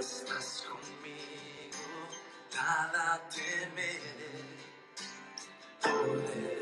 estás conmigo, nada temeré. Poderoso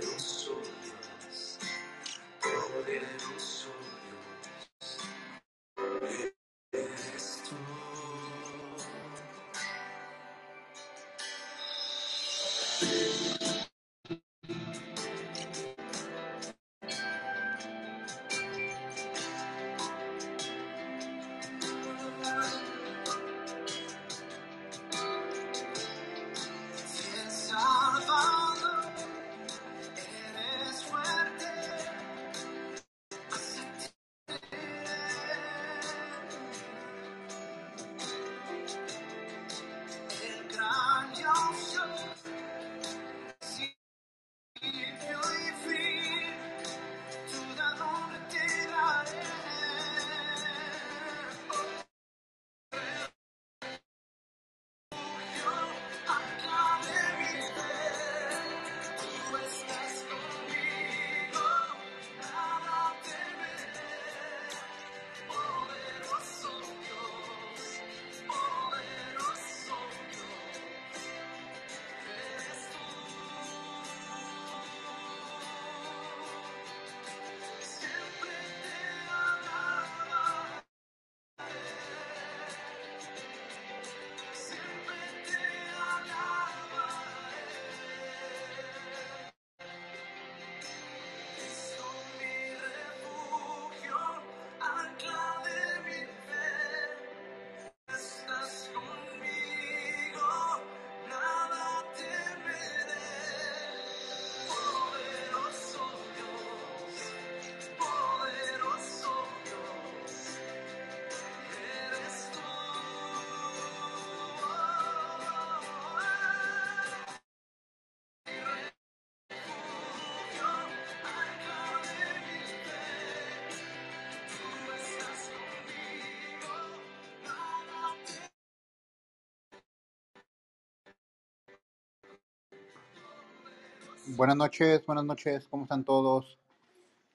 Buenas noches, buenas noches, ¿cómo están todos?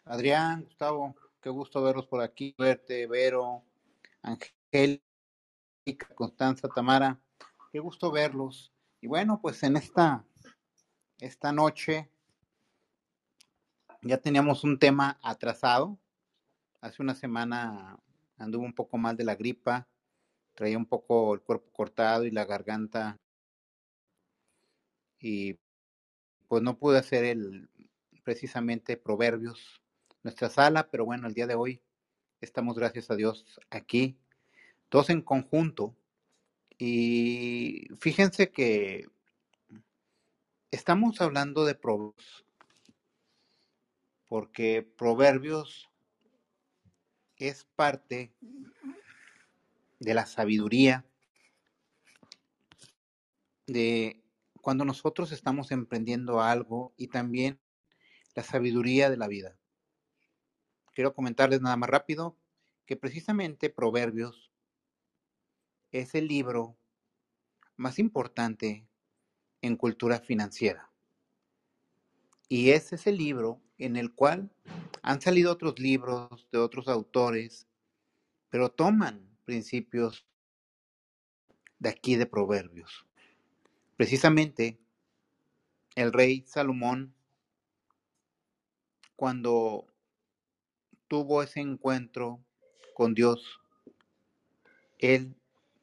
Adrián, Gustavo, qué gusto verlos por aquí, verte, Vero, Angélica, Constanza, Tamara, qué gusto verlos. Y bueno, pues en esta, esta noche ya teníamos un tema atrasado. Hace una semana anduve un poco mal de la gripa, traía un poco el cuerpo cortado y la garganta y pues no pude hacer el precisamente proverbios nuestra sala, pero bueno, el día de hoy estamos gracias a Dios aquí, todos en conjunto. Y fíjense que estamos hablando de proverbios, porque proverbios es parte de la sabiduría de cuando nosotros estamos emprendiendo algo y también la sabiduría de la vida. Quiero comentarles nada más rápido que precisamente Proverbios es el libro más importante en cultura financiera. Y es ese libro en el cual han salido otros libros de otros autores, pero toman principios de aquí de Proverbios. Precisamente el rey Salomón, cuando tuvo ese encuentro con Dios, él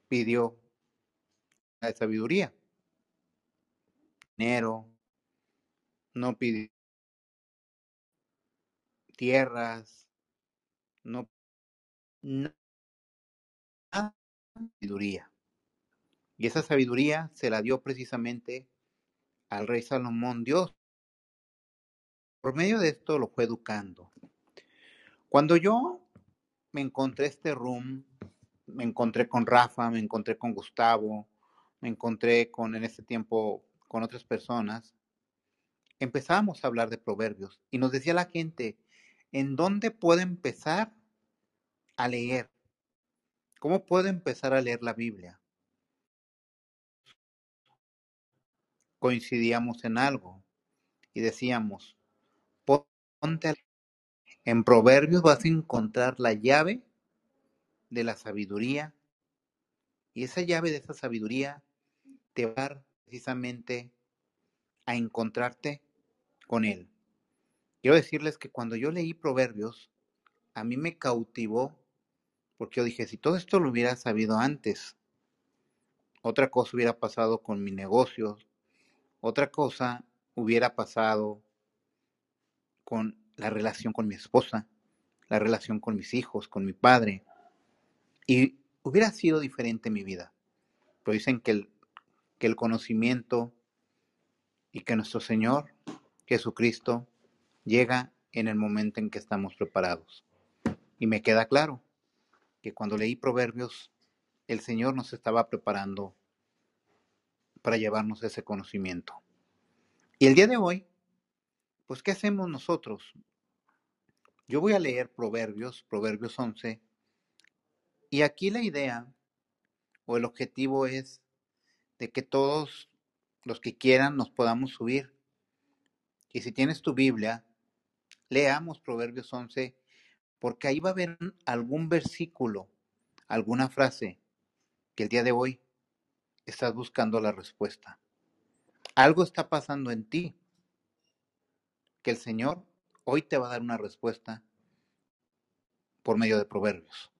pidió la sabiduría, dinero, no pidió tierras, no sabiduría. Y esa sabiduría se la dio precisamente al rey Salomón Dios. Por medio de esto lo fue educando. Cuando yo me encontré este room, me encontré con Rafa, me encontré con Gustavo, me encontré con en ese tiempo con otras personas, empezábamos a hablar de proverbios y nos decía la gente, ¿en dónde puedo empezar a leer? ¿Cómo puedo empezar a leer la Biblia? Coincidíamos en algo y decíamos, ponte en Proverbios vas a encontrar la llave de la sabiduría Y esa llave de esa sabiduría te va precisamente a encontrarte con Él. Quiero decirles que cuando yo leí Proverbios, a mí me cautivó porque yo dije, si todo esto lo hubiera sabido antes, otra cosa hubiera pasado con mi negocio, otra cosa hubiera pasado con la relación con mi esposa, la relación con mis hijos, con mi padre, y hubiera sido diferente mi vida. Pero dicen que el, que el conocimiento y que nuestro Señor Jesucristo llega en el momento en que estamos preparados. Y me queda claro que cuando leí Proverbios, el Señor nos estaba preparando para llevarnos ese conocimiento. Y el día de hoy, pues, ¿qué hacemos nosotros? Yo voy a leer Proverbios, Proverbios 11, y aquí la idea o el objetivo es de que todos los que quieran nos podamos subir. Y si tienes tu Biblia, leamos Proverbios 11, porque ahí va a haber algún versículo, alguna frase que el día de hoy estás buscando la respuesta. Algo está pasando en ti que el Señor hoy te va a dar una respuesta por medio de Proverbios.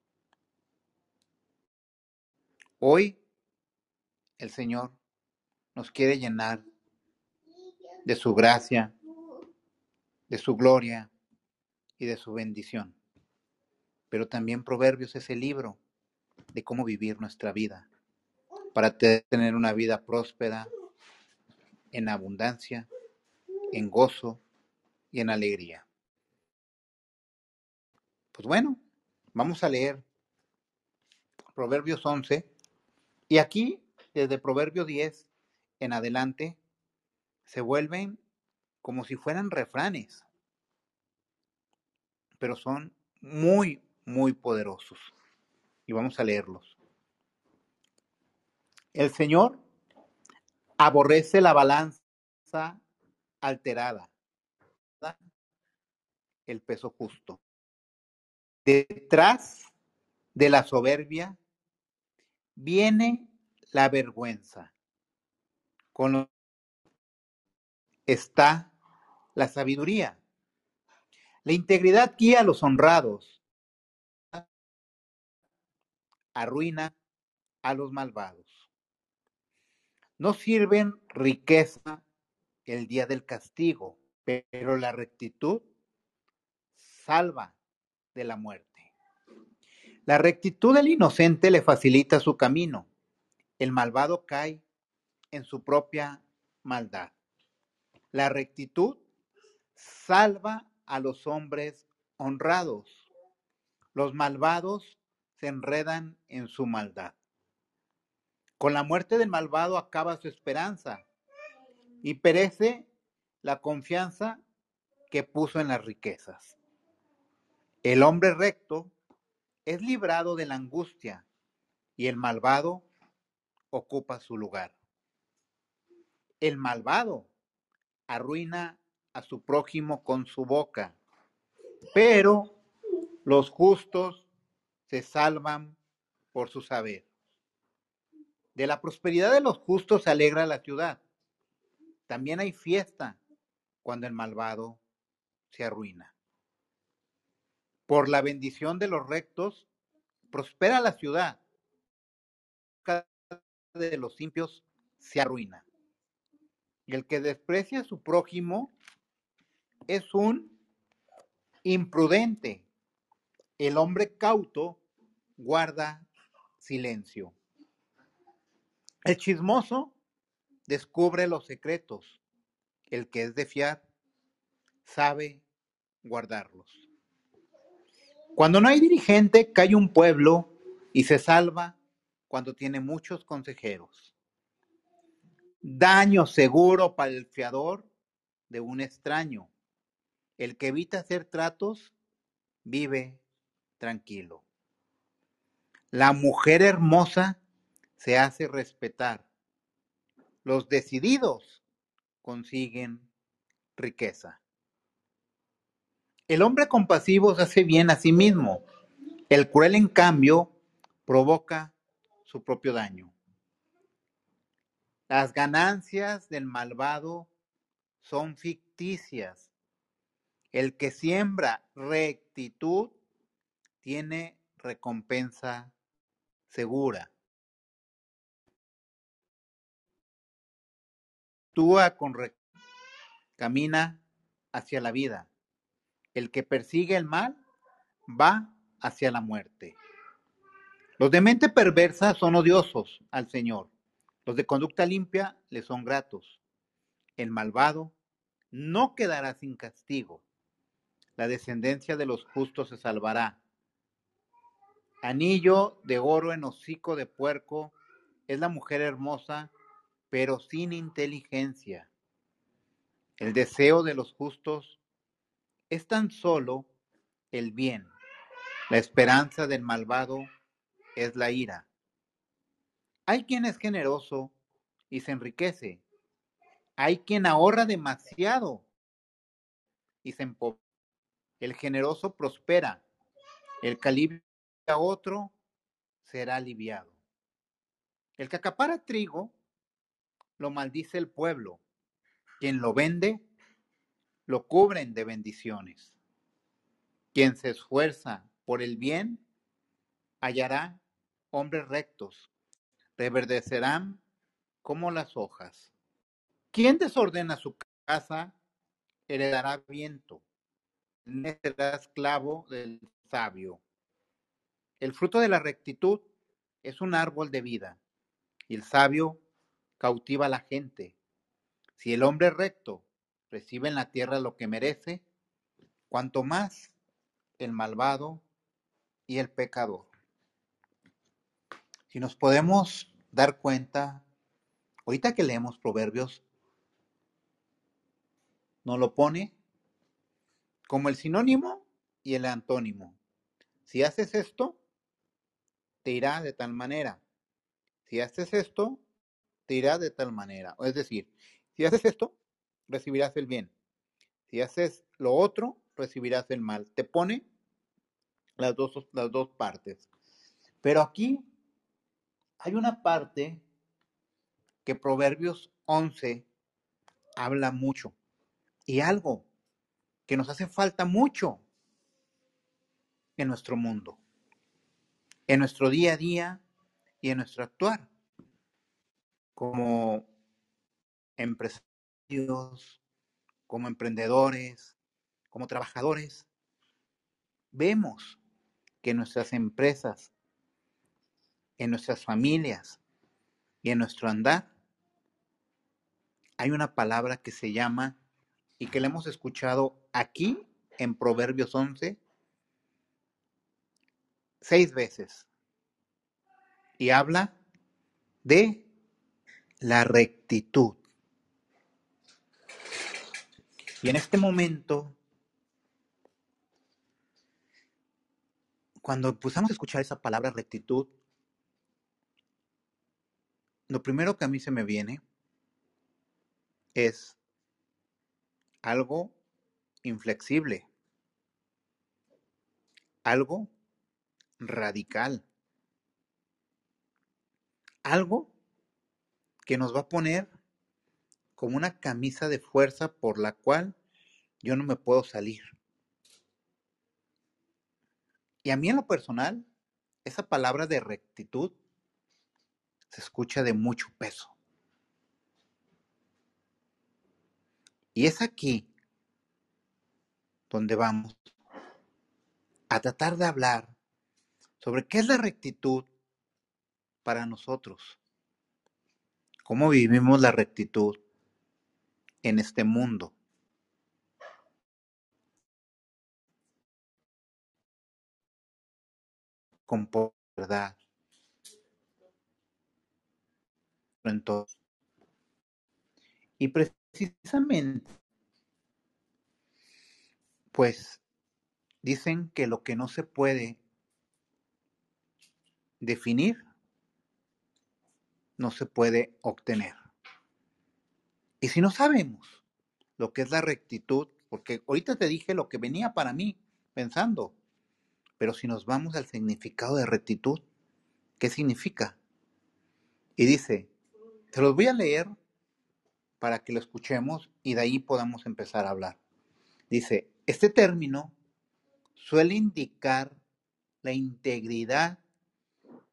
Hoy el Señor nos quiere llenar de su gracia, de su gloria y de su bendición. Pero también Proverbios es el libro de cómo vivir nuestra vida para tener una vida próspera, en abundancia, en gozo y en alegría. Pues bueno, vamos a leer Proverbios 11 y aquí, desde Proverbio 10 en adelante, se vuelven como si fueran refranes, pero son muy, muy poderosos. Y vamos a leerlos. El Señor aborrece la balanza alterada, el peso justo. Detrás de la soberbia viene la vergüenza. Con lo está la sabiduría. La integridad guía a los honrados, arruina a los malvados. No sirven riqueza el día del castigo, pero la rectitud salva de la muerte. La rectitud del inocente le facilita su camino. El malvado cae en su propia maldad. La rectitud salva a los hombres honrados. Los malvados se enredan en su maldad. Con la muerte del malvado acaba su esperanza y perece la confianza que puso en las riquezas. El hombre recto es librado de la angustia y el malvado ocupa su lugar. El malvado arruina a su prójimo con su boca, pero los justos se salvan por su saber. De la prosperidad de los justos se alegra la ciudad. También hay fiesta cuando el malvado se arruina. Por la bendición de los rectos, prospera la ciudad. Cada de los impios se arruina. Y el que desprecia a su prójimo es un imprudente. El hombre cauto guarda silencio. El chismoso descubre los secretos. El que es de fiar sabe guardarlos. Cuando no hay dirigente, cae un pueblo y se salva cuando tiene muchos consejeros. Daño seguro para el fiador de un extraño. El que evita hacer tratos vive tranquilo. La mujer hermosa se hace respetar. Los decididos consiguen riqueza. El hombre compasivo se hace bien a sí mismo. El cruel, en cambio, provoca su propio daño. Las ganancias del malvado son ficticias. El que siembra rectitud tiene recompensa segura. Actúa con rectitud, camina hacia la vida. El que persigue el mal va hacia la muerte. Los de mente perversa son odiosos al Señor. Los de conducta limpia le son gratos. El malvado no quedará sin castigo. La descendencia de los justos se salvará. Anillo de oro en hocico de puerco es la mujer hermosa, pero sin inteligencia. El deseo de los justos es tan solo el bien. La esperanza del malvado es la ira. Hay quien es generoso y se enriquece. Hay quien ahorra demasiado y se empobrece. El generoso prospera. El alivia a otro será aliviado. El que acapara trigo lo maldice el pueblo. Quien lo vende lo cubren de bendiciones. Quien se esfuerza por el bien hallará hombres rectos, reverdecerán como las hojas. Quien desordena su casa heredará viento, será esclavo del sabio. El fruto de la rectitud es un árbol de vida, y el sabio cautiva a la gente. Si el hombre recto recibe en la tierra lo que merece, cuanto más el malvado y el pecador. Si nos podemos dar cuenta, ahorita que leemos Proverbios, nos lo pone como el sinónimo y el antónimo. Si haces esto, te irá de tal manera. Si haces esto, irá de tal manera. Es decir, si haces esto, recibirás el bien. Si haces lo otro, recibirás el mal. Te pone las dos, las dos partes. Pero aquí hay una parte que Proverbios 11 habla mucho y algo que nos hace falta mucho en nuestro mundo, en nuestro día a día y en nuestro actuar como empresarios, como emprendedores, como trabajadores. Vemos que en nuestras empresas, en nuestras familias y en nuestro andar hay una palabra que se llama y que la hemos escuchado aquí en Proverbios 11 seis veces y habla de la rectitud. Y en este momento, cuando empezamos a escuchar esa palabra rectitud, lo primero que a mí se me viene es algo inflexible, algo radical, algo que nos va a poner como una camisa de fuerza por la cual yo no me puedo salir. Y a mí en lo personal, esa palabra de rectitud se escucha de mucho peso. Y es aquí donde vamos a tratar de hablar sobre qué es la rectitud para nosotros. ¿Cómo vivimos la rectitud en este mundo? Con verdad. Y precisamente, pues dicen que lo que no se puede definir, no se puede obtener. Y si no sabemos lo que es la rectitud, porque ahorita te dije lo que venía para mí pensando, pero si nos vamos al significado de rectitud, ¿qué significa? Y dice, se los voy a leer para que lo escuchemos y de ahí podamos empezar a hablar. Dice, este término suele indicar la integridad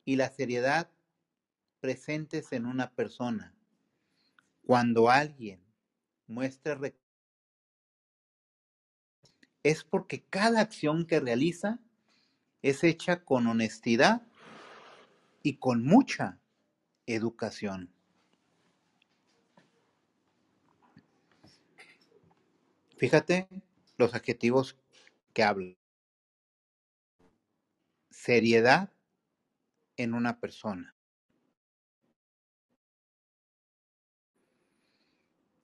y la seriedad presentes en una persona. Cuando alguien muestra es porque cada acción que realiza es hecha con honestidad y con mucha educación. Fíjate los adjetivos que habla. Seriedad en una persona.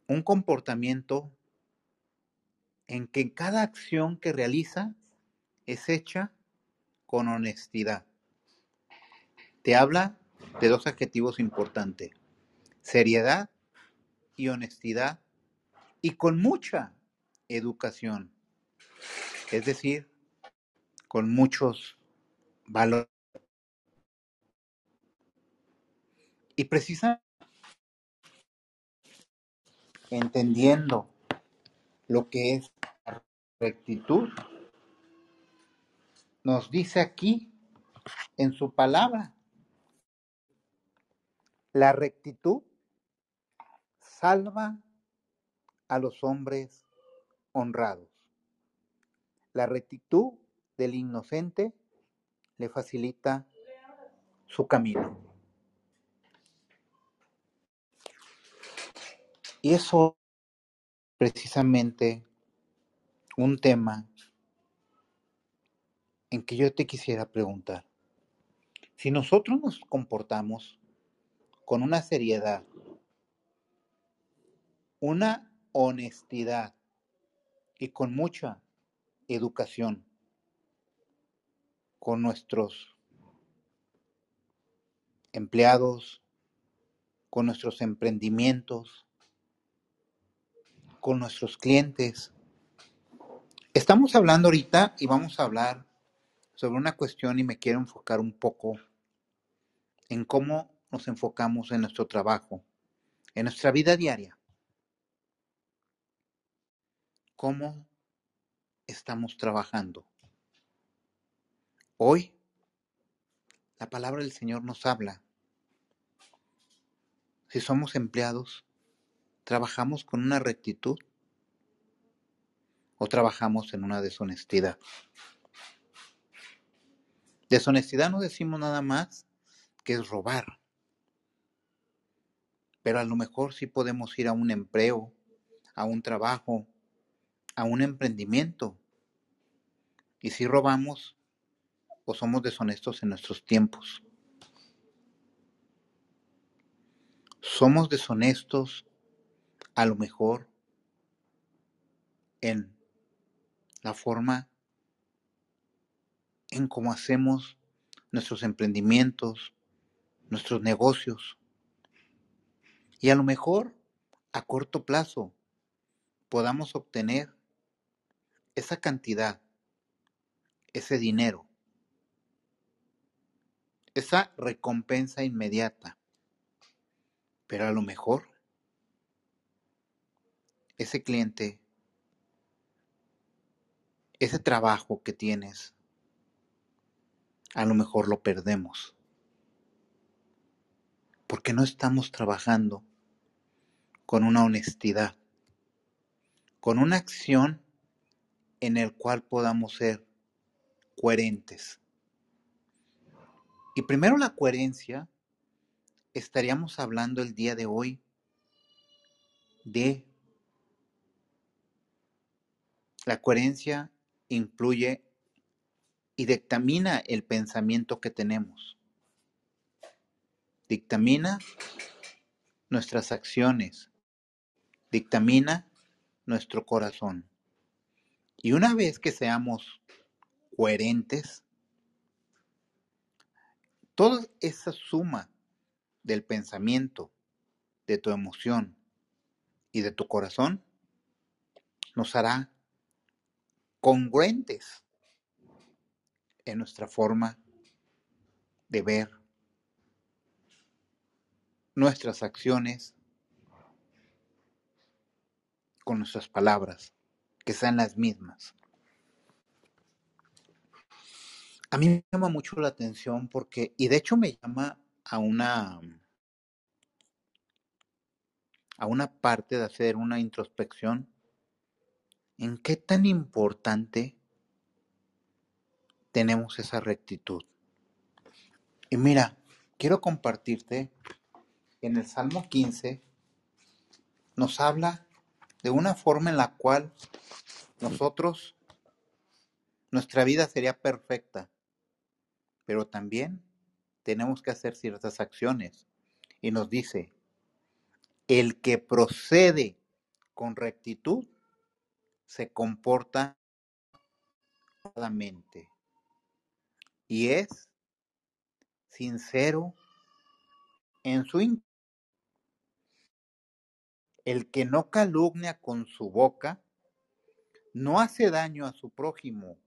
Un comportamiento en que cada acción que realiza es hecha con honestidad. Te habla de dos adjetivos importantes. Seriedad y honestidad y con mucha educación. Es decir, con muchos valores. Y precisamente entendiendo lo que es la rectitud, nos dice aquí en su palabra, la rectitud salva a los hombres honrados. La rectitud del inocente le facilita su camino. Y eso precisamente un tema en que yo te quisiera preguntar. Si nosotros nos comportamos con una seriedad, una honestidad y con mucha educación con nuestros empleados, con nuestros emprendimientos, con nuestros clientes. Estamos hablando ahorita y vamos a hablar sobre una cuestión y me quiero enfocar un poco en cómo nos enfocamos en nuestro trabajo, en nuestra vida diaria. ¿Cómo estamos trabajando? Hoy la palabra del Señor nos habla. Si somos empleados, ¿trabajamos con una rectitud o trabajamos en una deshonestidad? Deshonestidad no decimos nada más que es robar, pero a lo mejor sí podemos ir a un empleo, a un trabajo, a un emprendimiento. Y si robamos o somos deshonestos en nuestros tiempos. Somos deshonestos a lo mejor en la forma en cómo hacemos nuestros emprendimientos, nuestros negocios. Y a lo mejor a corto plazo podamos obtener esa cantidad, ese dinero, esa recompensa inmediata. Pero a lo mejor ese cliente, ese trabajo que tienes, a lo mejor lo perdemos. Porque no estamos trabajando con una honestidad, con una acción en el cual podamos ser coherentes. Y primero la coherencia, estaríamos hablando el día de hoy de la coherencia influye y dictamina el pensamiento que tenemos. Dictamina nuestras acciones. Dictamina nuestro corazón. Y una vez que seamos coherentes, toda esa suma del pensamiento, de tu emoción y de tu corazón nos hará congruentes en nuestra forma de ver nuestras acciones con nuestras palabras, que sean las mismas. A mí me llama mucho la atención porque, y de hecho me llama a una, a una parte de hacer una introspección en qué tan importante tenemos esa rectitud. Y mira, quiero compartirte en el Salmo 15 nos habla de una forma en la cual nosotros, nuestra vida sería perfecta, pero también tenemos que hacer ciertas acciones. Y nos dice, el que procede con rectitud se comporta adecuadamente y es sincero en su el que no calumnia con su boca no hace daño a su prójimo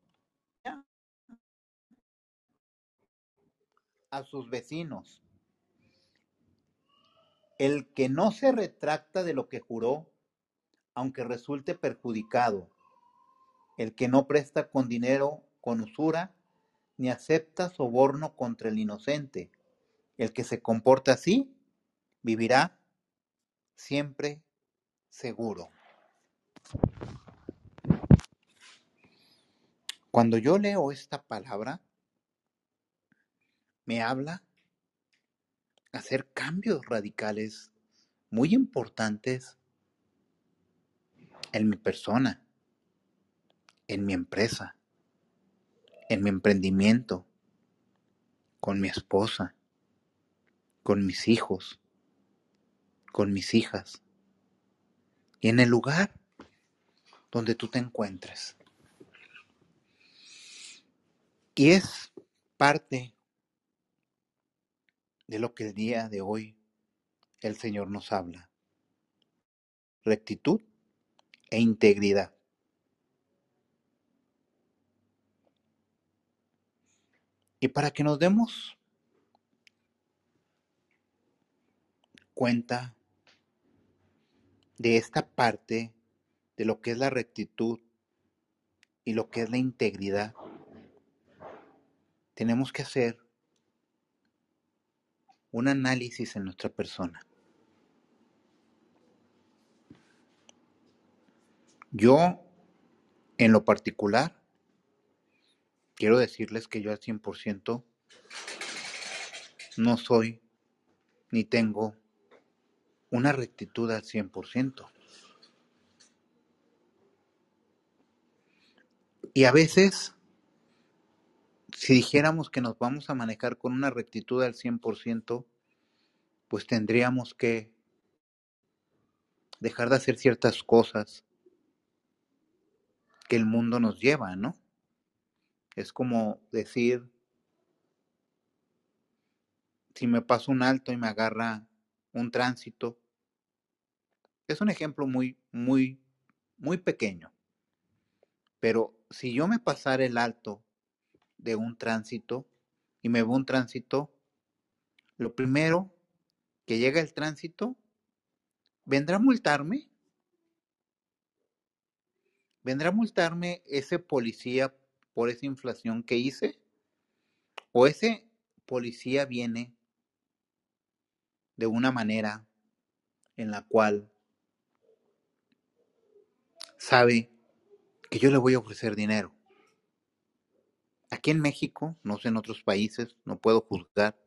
a sus vecinos. El que no se retracta de lo que juró aunque resulte perjudicado. El que no presta con dinero con usura ni acepta soborno contra el inocente. El que se comporta así vivirá siempre seguro. Cuando yo leo esta palabra me habla hacer cambios radicales muy importantes en mi persona, en mi empresa, en mi emprendimiento, con mi esposa, con mis hijos, con mis hijas y en el lugar donde tú te encuentres. Y es parte de lo que el día de hoy el Señor nos habla. Rectitud e integridad. Y para que nos demos cuenta de esta parte de lo que es la rectitud y lo que es la integridad, tenemos que hacer un análisis en nuestra persona. Yo, en lo particular, quiero decirles que yo al 100% no soy ni tengo una rectitud al 100%. Y a veces, si dijéramos que nos vamos a manejar con una rectitud al 100%, pues tendríamos que dejar de hacer ciertas cosas que el mundo nos lleva, ¿no? Es como decir, si me paso un alto y me agarra un tránsito, es un ejemplo muy, muy, muy pequeño. Pero si yo me pasara el alto de un tránsito y me veo un tránsito, lo primero que llega el tránsito, ¿vendrá a multarme? ¿Vendrá a multarme ese policía por esa inflación que hice? ¿O ese policía viene de una manera en la cual sabe que yo le voy a ofrecer dinero? Aquí en México, no sé en otros países, no puedo juzgar,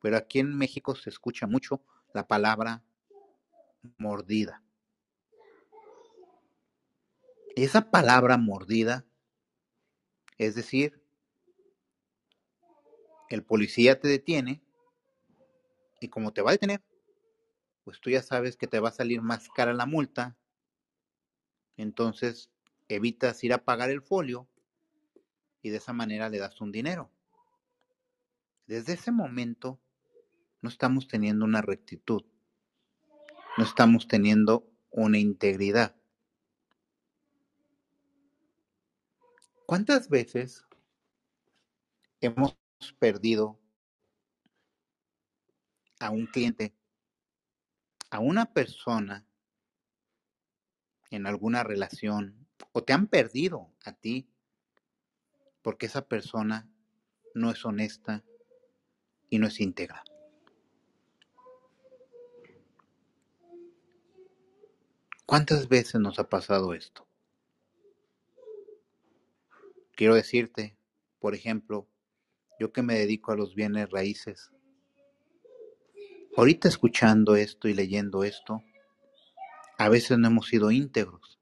pero aquí en México se escucha mucho la palabra mordida. Esa palabra mordida, es decir, el policía te detiene y como te va a detener, pues tú ya sabes que te va a salir más cara la multa, entonces evitas ir a pagar el folio y de esa manera le das un dinero. Desde ese momento no estamos teniendo una rectitud, no estamos teniendo una integridad. ¿Cuántas veces hemos perdido a un cliente, a una persona en alguna relación o te han perdido a ti porque esa persona no es honesta y no es íntegra. ¿Cuántas veces nos ha pasado esto? Quiero decirte, por ejemplo, yo que me dedico a los bienes raíces, ahorita escuchando esto y leyendo esto, a veces no hemos sido íntegros,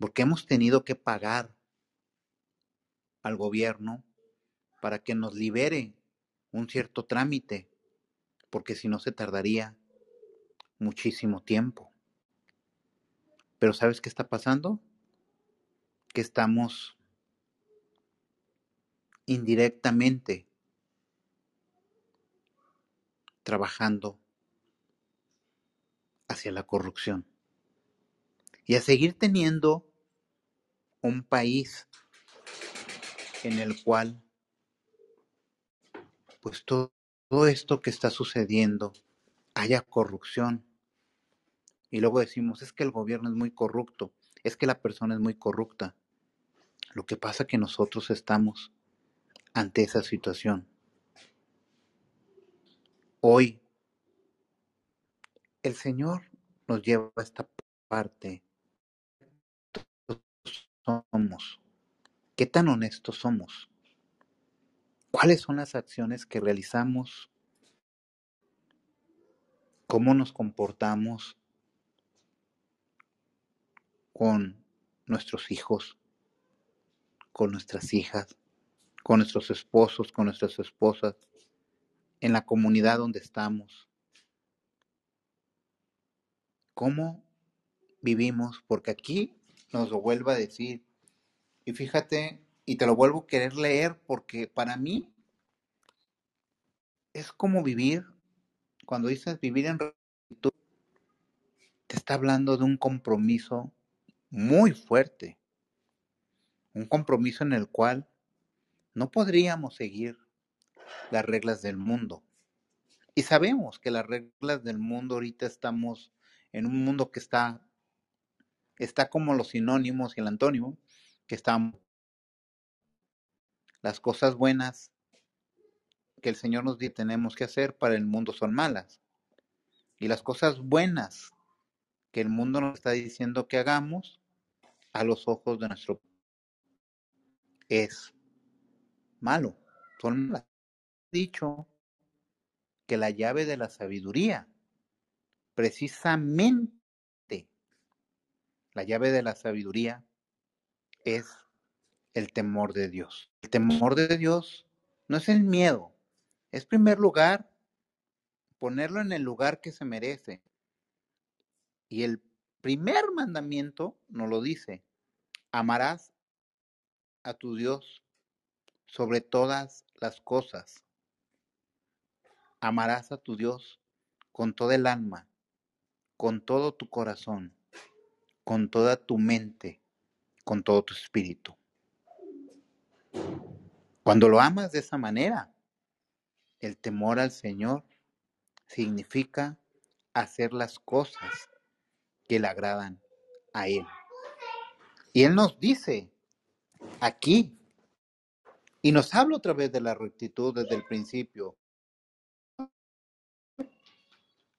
porque hemos tenido que pagar al gobierno para que nos libere un cierto trámite, porque si no se tardaría muchísimo tiempo. Pero ¿sabes qué está pasando? Que estamos indirectamente trabajando hacia la corrupción y a seguir teniendo un país en el cual pues todo, esto que está sucediendo haya corrupción. Y luego decimos es que el gobierno es muy corrupto es que la persona es muy corrupta lo que pasa que nosotros estamos ante esa situación. Hoy el Señor nos lleva a esta parte. Somos. Qué tan honestos somos cuáles son las acciones que realizamos cómo nos comportamos con nuestros hijos, con nuestras hijas, con nuestros esposos, con nuestras esposas, en la comunidad donde estamos. ¿Cómo vivimos? Porque aquí nos lo vuelvo a decir. Y fíjate, y te lo vuelvo a querer leer porque para mí es como vivir, cuando dices vivir en rectitud, te está hablando de un compromiso muy fuerte, un compromiso en el cual no podríamos seguir las reglas del mundo. Y sabemos que las reglas del mundo ahorita estamos en un mundo que está, está como los sinónimos y el antónimo, que están las cosas buenas que el Señor nos dice tenemos que hacer para el mundo son malas. Y las cosas buenas que el mundo nos está diciendo que hagamos a los ojos de nuestro es malo, son malas. Dicho que la llave de la sabiduría, precisamente la llave de la sabiduría es el temor de Dios. El temor de Dios no es el miedo, es primer lugar ponerlo en el lugar que se merece. Y el primer mandamiento nos lo dice, amarás a tu Dios sobre todas las cosas. Amarás a tu Dios con toda el alma, con todo tu corazón, con toda tu mente, con todo tu espíritu. Cuando lo amas de esa manera, el temor al Señor significa hacer las cosas que le agradan a Él. Y Él nos dice aquí, y nos habla otra vez de la rectitud desde el principio,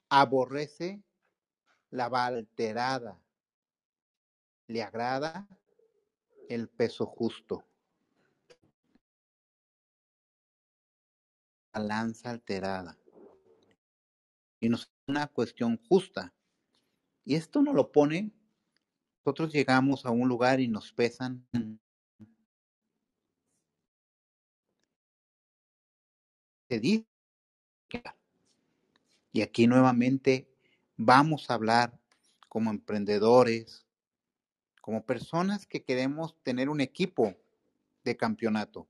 aborrece la alterada, le agrada el peso justo, la lanza alterada. Y nos una cuestión justa. Y esto nos lo pone, nosotros llegamos a un lugar y nos pesan. Y aquí nuevamente vamos a hablar como emprendedores, como personas que queremos tener un equipo de campeonato.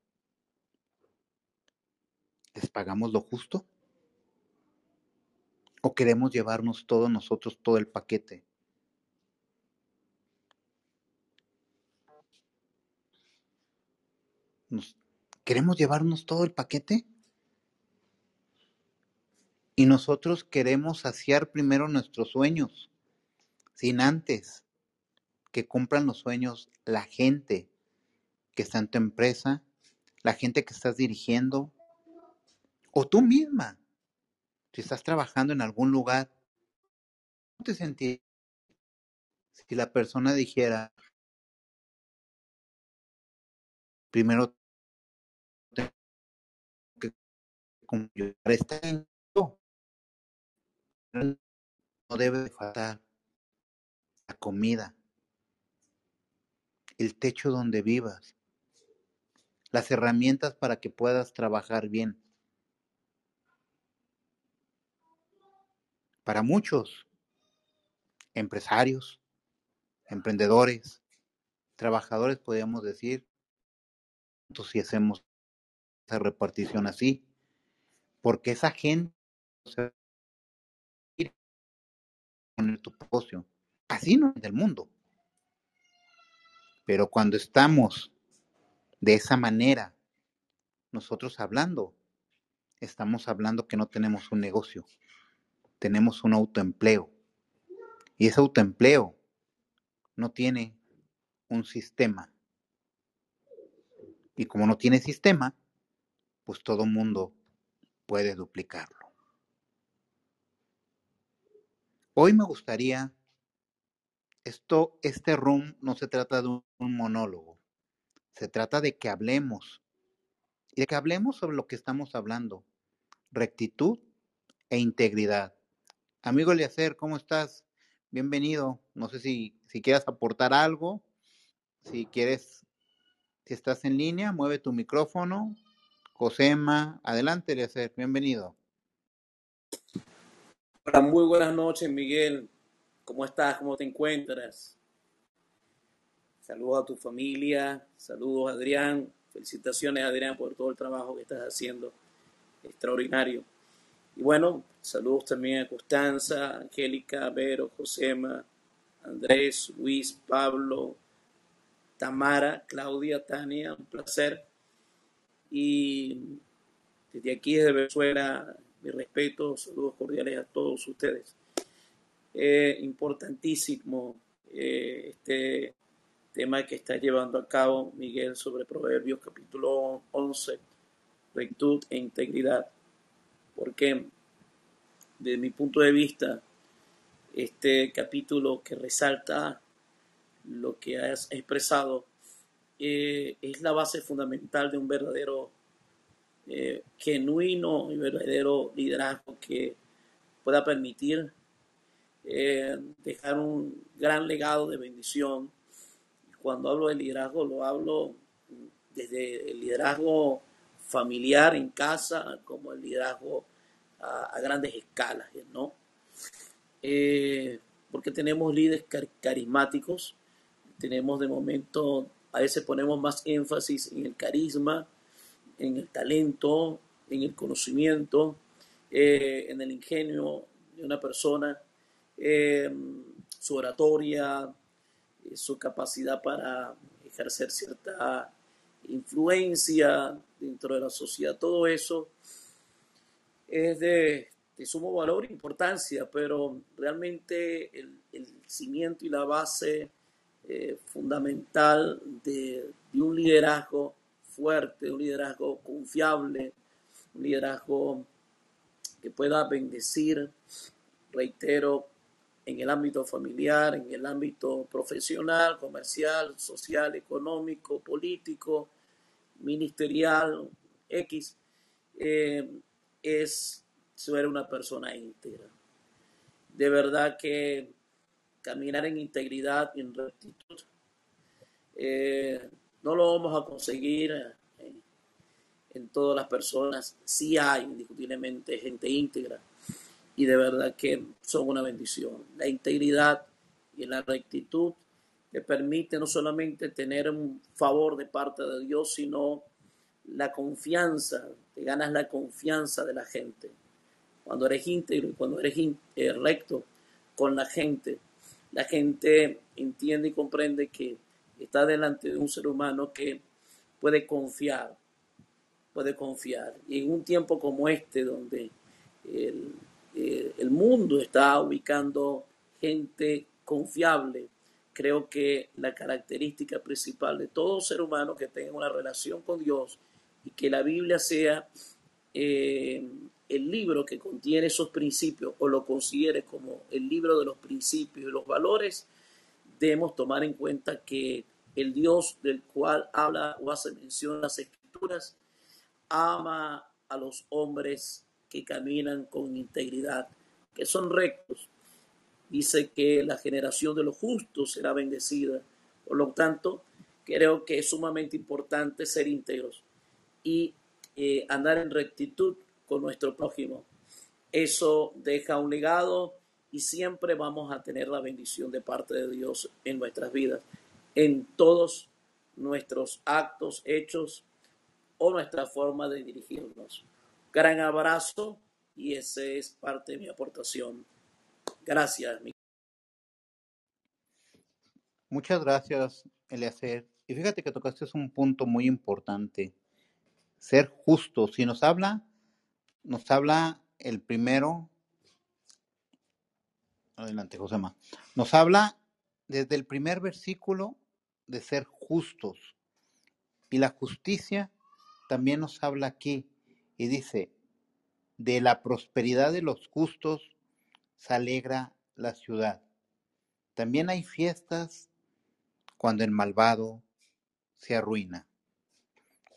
¿Les pagamos lo justo? ¿O queremos llevarnos todos nosotros todo el paquete? ¿Nos, ¿Queremos llevarnos todo el paquete? Y nosotros queremos saciar primero nuestros sueños, sin antes que cumplan los sueños la gente que está en tu empresa, la gente que estás dirigiendo, o tú misma, si estás trabajando en algún lugar. ¿Cómo te sentirías si la persona dijera, primero que cumplir esta no debe de faltar la comida, el techo donde vivas, las herramientas para que puedas trabajar bien. Para muchos empresarios, emprendedores, trabajadores, podríamos decir, si hacemos esa repartición así, porque esa gente se con tu negocio. Así no es del mundo. Pero cuando estamos de esa manera, nosotros hablando, estamos hablando que no tenemos un negocio, tenemos un autoempleo. Y ese autoempleo no tiene un sistema. Y como no tiene sistema, pues todo mundo puede duplicarlo. Hoy me gustaría, esto, este room no se trata de un, monólogo, se trata de que hablemos y de que hablemos sobre lo que estamos hablando, rectitud e integridad. Amigo Eliacer, ¿cómo estás? Bienvenido. No sé si, si quieras aportar algo, si quieres, si estás en línea, mueve tu micrófono. Josema, adelante Eliacer, bienvenido. Hola, muy buenas noches, Miguel. ¿Cómo estás? ¿Cómo te encuentras? Saludos a tu familia, saludos Adrián. Felicitaciones, Adrián, por todo el trabajo que estás haciendo. Extraordinario. Y bueno, saludos también a Constanza, Angélica, Vero, Josema, Andrés, Luis, Pablo, Tamara, Claudia, Tania, un placer. Y desde aquí, desde Venezuela, mi respeto, saludos cordiales a todos ustedes. Eh, importantísimo eh, este tema que está llevando a cabo Miguel sobre Proverbios capítulo 11, rectitud e integridad. Porque, desde mi punto de vista, este capítulo que resalta lo que has expresado eh, es la base fundamental de un verdadero eh, genuino y verdadero liderazgo que pueda permitir eh, dejar un gran legado de bendición. Cuando hablo de liderazgo, lo hablo desde el liderazgo familiar en casa como el liderazgo a, grandes escalas, ¿no? Eh, porque tenemos líderes car- carismáticos, tenemos de momento, a veces ponemos más énfasis en el carisma, en el talento, en el conocimiento, eh, en el ingenio de una persona, eh, su oratoria, eh, su capacidad para ejercer cierta influencia dentro de la sociedad, todo eso es de, sumo valor e importancia, pero realmente el, cimiento y la base fundamental de un liderazgo fuerte, un liderazgo confiable, un liderazgo que pueda bendecir, reitero, en el ámbito familiar, en el ámbito profesional, comercial, social, económico, político, ministerial, X, eh, es ser una persona íntegra. De verdad que caminar en integridad y en rectitud eh, no lo vamos a conseguir eh, en todas las personas. Sí hay indiscutiblemente gente íntegra y de verdad que son una bendición. La integridad y la rectitud te permite no solamente tener un favor de parte de Dios, sino la confianza, te ganas la confianza de la gente. Cuando eres íntegro y cuando eres eh, recto con la gente, la gente entiende y comprende que está delante de un ser humano que puede confiar, puede confiar. Y en un tiempo como este, donde el, mundo está ubicando gente confiable. Creo que la característica principal de todo ser humano que tenga una relación con Dios y que la Biblia sea eh, el libro que contiene esos principios o lo considere como el libro de los principios y los valores, debemos tomar en cuenta que el Dios del cual habla o hace mención las escrituras ama a los hombres que caminan con integridad, que son rectos. Dice que la generación de los justos será bendecida. Por lo tanto, creo que es sumamente importante ser íntegros y eh, andar en rectitud con nuestro prójimo. Eso deja un legado y siempre vamos a tener la bendición de parte de Dios en nuestras vidas, en todos nuestros actos, hechos o nuestra forma de dirigirnos. Gran abrazo y esa es parte de mi aportación. Gracias. Muchas gracias, Eleazer. Y fíjate que tocaste un punto muy importante, ser justo. Si nos habla, nos habla el primero, adelante, Josema, nos habla desde el primer versículo de ser justos. Y la justicia también nos habla aquí y dice, de la prosperidad de los justos se alegra la ciudad. También hay fiestas cuando el malvado se arruina.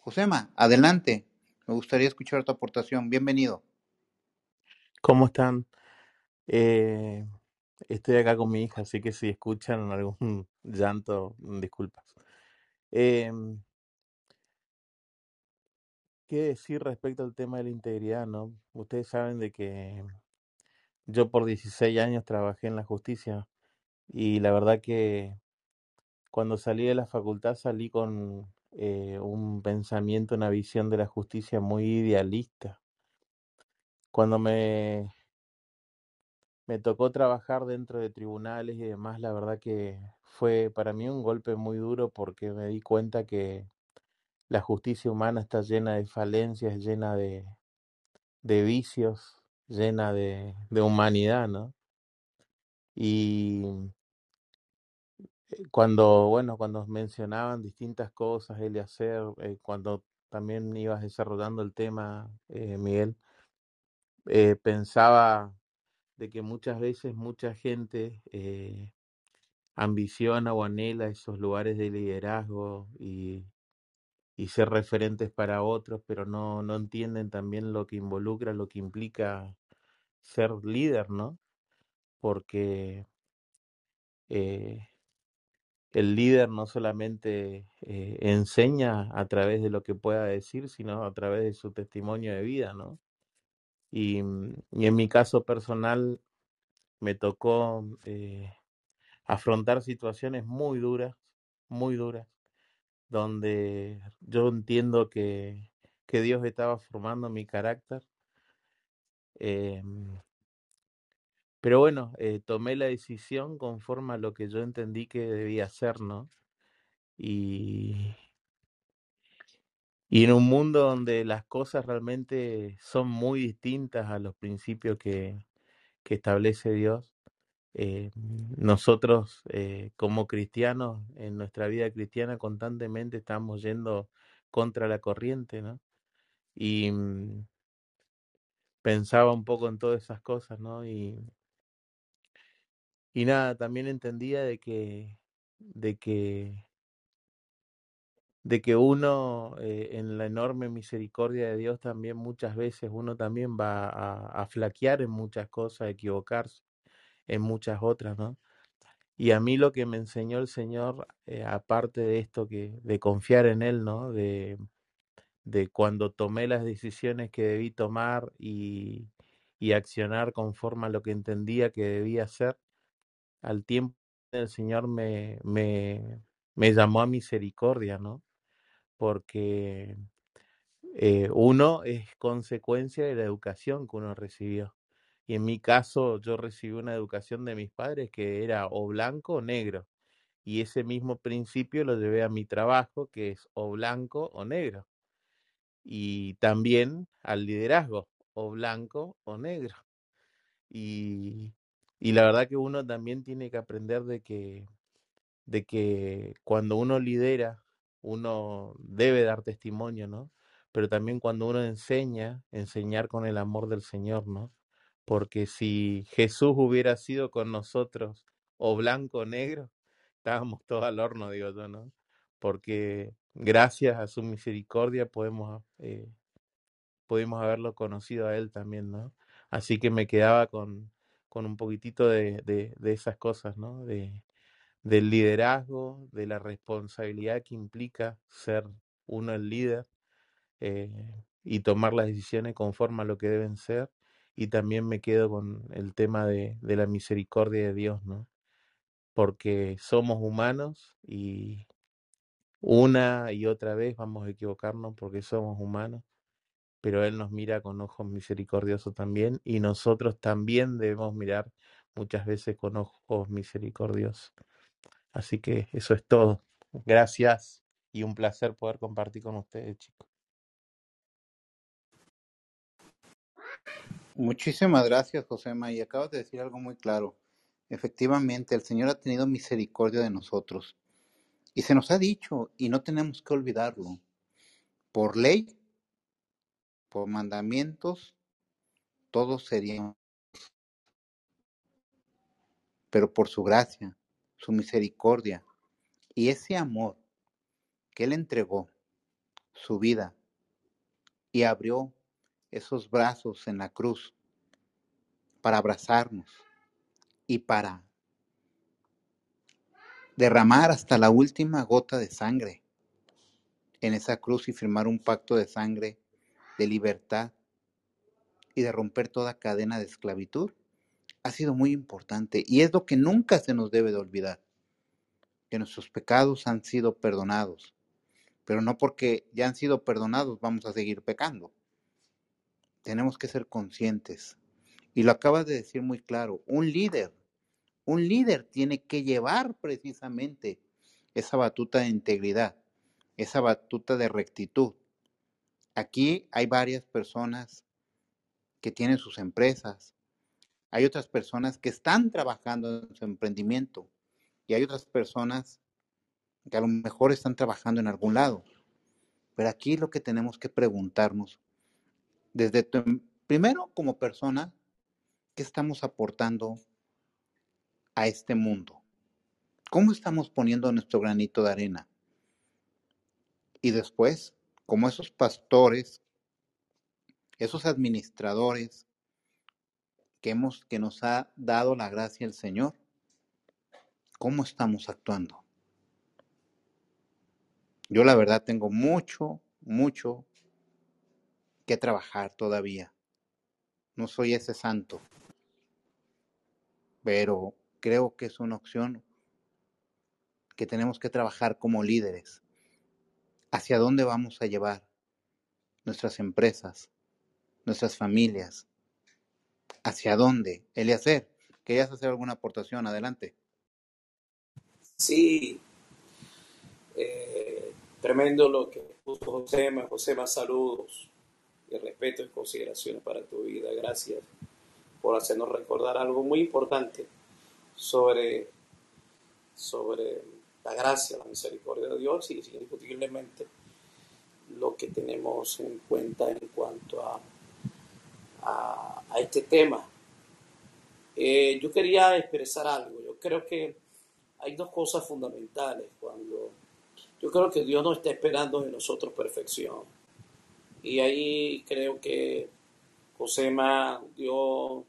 Josema, adelante. Me gustaría escuchar tu aportación. Bienvenido. ¿Cómo están? Eh, estoy acá con mi hija, así que si escuchan algún llanto, disculpas. Em, ¿qué decir respecto al tema de la integridad, no? Ustedes saben de que yo por 16 años trabajé en la justicia y la verdad que cuando salí de la facultad salí con eh, un pensamiento, una visión de la justicia muy idealista. Cuando me Me tocó trabajar dentro de tribunales y demás, la verdad que fue para mí un golpe muy duro porque me di cuenta que la justicia humana está llena de falencias, llena de, de vicios, llena de, de humanidad, ¿no? Y eh, cuando, bueno, cuando mencionaban distintas cosas, Eliezer, eh, cuando también ibas desarrollando el tema, eh, Miguel, pensaba de que muchas veces mucha gente eh, ambiciona o anhela esos lugares de liderazgo y, y ser referentes para otros, pero no, no entienden también lo que involucra, lo que implica ser líder, ¿no? Porque eh, el líder no solamente eh, enseña a través de lo que pueda decir, sino a través de su testimonio de vida, ¿no? Y, mm, y en mi caso personal me tocó eh, afrontar situaciones muy duras, muy duras, donde yo entiendo que, que Dios estaba formando mi carácter. em, pero bueno, eh, tomé la decisión conforme a lo que yo entendí que debía hacer, ¿no? Y, y en un mundo donde las cosas realmente son muy distintas a los principios que, que establece Dios, eh, nosotros eh, como cristianos en nuestra vida cristiana constantemente estamos yendo contra la corriente, ¿no? Y mm, pensaba un poco en todas esas cosas, ¿no? Y, y nada, también entendía de que, de que, de que uno eh, en la enorme misericordia de Dios también muchas veces uno también va a, flaquear en muchas cosas, a equivocarse en muchas otras, ¿no? Y a mí lo que me enseñó el Señor, eh, aparte de esto que, de confiar en Él, ¿no? De, de cuando tomé las decisiones que debí tomar y, y accionar conforme a lo que entendía que debía hacer, al tiempo el Señor me, me, me llamó a misericordia, ¿no? Porque eh, uno es consecuencia de la educación que uno recibió. Y en mi caso, yo recibí una educación de mis padres que era o blanco o negro. Y ese mismo principio lo llevé a mi trabajo, que es o blanco o negro. Y también al liderazgo, o blanco o negro. Y, y la verdad que uno también tiene que aprender de que, de que cuando uno lidera, uno debe dar testimonio, ¿no? Pero también cuando uno enseña, enseñar con el amor del Señor, ¿no? Porque si Jesús hubiera sido con nosotros o blanco o negro, estábamos todos al horno, digo yo, ¿no? Porque gracias a su misericordia podemos, eh, pudimos haberlo conocido a Él también, ¿no? Así que me quedaba con, con un poquitito de, de, de esas cosas, ¿no? De, del liderazgo, de la responsabilidad que implica ser uno el líder eh, y tomar las decisiones conforme a lo que deben ser. Y también me quedo con el tema de, de la misericordia de Dios, ¿no? Porque somos humanos y una y otra vez vamos a equivocarnos porque somos humanos, pero Él nos mira con ojos misericordiosos también y nosotros también debemos mirar muchas veces con ojos misericordiosos. Así que eso es todo. Gracias y un placer poder compartir con ustedes, chicos. Muchísimas gracias, Josema, y acabas de decir algo muy claro. Efectivamente, el Señor ha tenido misericordia de nosotros y se nos ha dicho y no tenemos que olvidarlo. Por ley, por mandamientos, todos seríamos, pero por su gracia, su misericordia y ese amor que Él entregó, su vida, y abrió esos brazos en la cruz para abrazarnos y para derramar hasta la última gota de sangre en esa cruz y firmar un pacto de sangre, de libertad y de romper toda cadena de esclavitud, ha sido muy importante y es lo que nunca se nos debe de olvidar, que nuestros pecados han sido perdonados, pero no porque ya han sido perdonados vamos a seguir pecando. Tenemos que ser conscientes. Y lo acabas de decir muy claro, un líder, un líder tiene que llevar precisamente esa batuta de integridad, esa batuta de rectitud. Aquí hay varias personas que tienen sus empresas, hay otras personas que están trabajando en su emprendimiento y hay otras personas que a lo mejor están trabajando en algún lado. Pero aquí lo que tenemos que preguntarnos, desde tu, em, primero como persona, ¿qué estamos aportando a este mundo? ¿Cómo estamos poniendo nuestro granito de arena? Y después, como esos pastores, esos administradores que, hemos, que nos ha dado la gracia el Señor, ¿cómo estamos actuando? Yo la verdad tengo mucho, mucho que trabajar todavía. No soy ese santo, pero creo que es una opción que tenemos que trabajar como líderes. ¿Hacia dónde vamos a llevar nuestras empresas, nuestras familias? ¿Hacia dónde? Eliezer, ¿querías hacer alguna aportación? Adelante. Sí, eh, tremendo lo que puso Josema. Josema, saludos y respeto y consideraciones para tu vida. Gracias por hacernos recordar algo muy importante sobre, sobre la gracia, la misericordia de Dios y indiscutiblemente lo que tenemos en cuenta en cuanto a, a, este tema. Eh, yo quería expresar algo. Yo creo que hay dos cosas fundamentales cuando yo creo que Dios no está esperando de nosotros perfección. Y ahí creo que Josema dio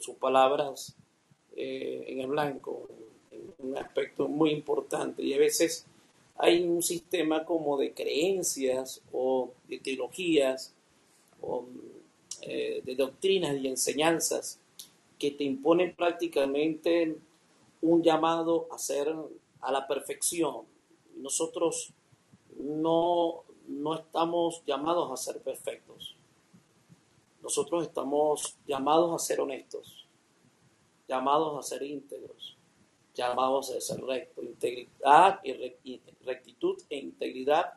sus palabras eh, en el blanco un aspecto muy importante. Y a veces hay un sistema como de creencias o de teologías eh, de doctrinas y enseñanzas que te imponen prácticamente un llamado a ser a la perfección. Nosotros no, no estamos llamados a ser perfectos. Nosotros estamos llamados a ser honestos, llamados a ser íntegros, llamados a ser rectos. Integridad y re- y rectitud e integridad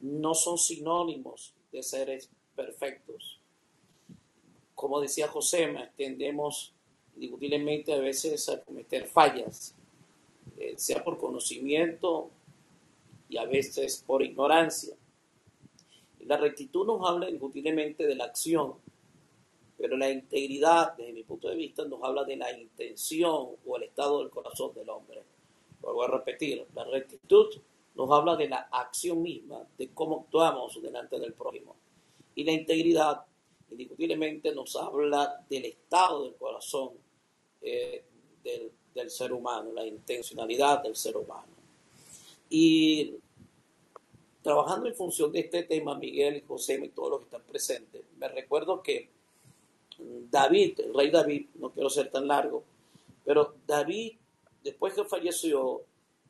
no son sinónimos de seres perfectos. Como decía José, tendemos indiscutiblemente a veces a cometer fallas, eh, sea por conocimiento y a veces por ignorancia. La rectitud nos habla indiscutiblemente de la acción, pero la integridad, desde mi punto de vista, nos habla de la intención o el estado del corazón del hombre. Lo voy a repetir, la rectitud nos habla de la acción misma, de cómo actuamos delante del prójimo. Y la integridad, indiscutiblemente, nos habla del estado del corazón eh, del, ser humano, la intencionalidad del ser humano. Y trabajando en función de este tema, Miguel y José y todos los que están presentes, me recuerdo que David, el rey David, no quiero ser tan largo, pero David, después que falleció,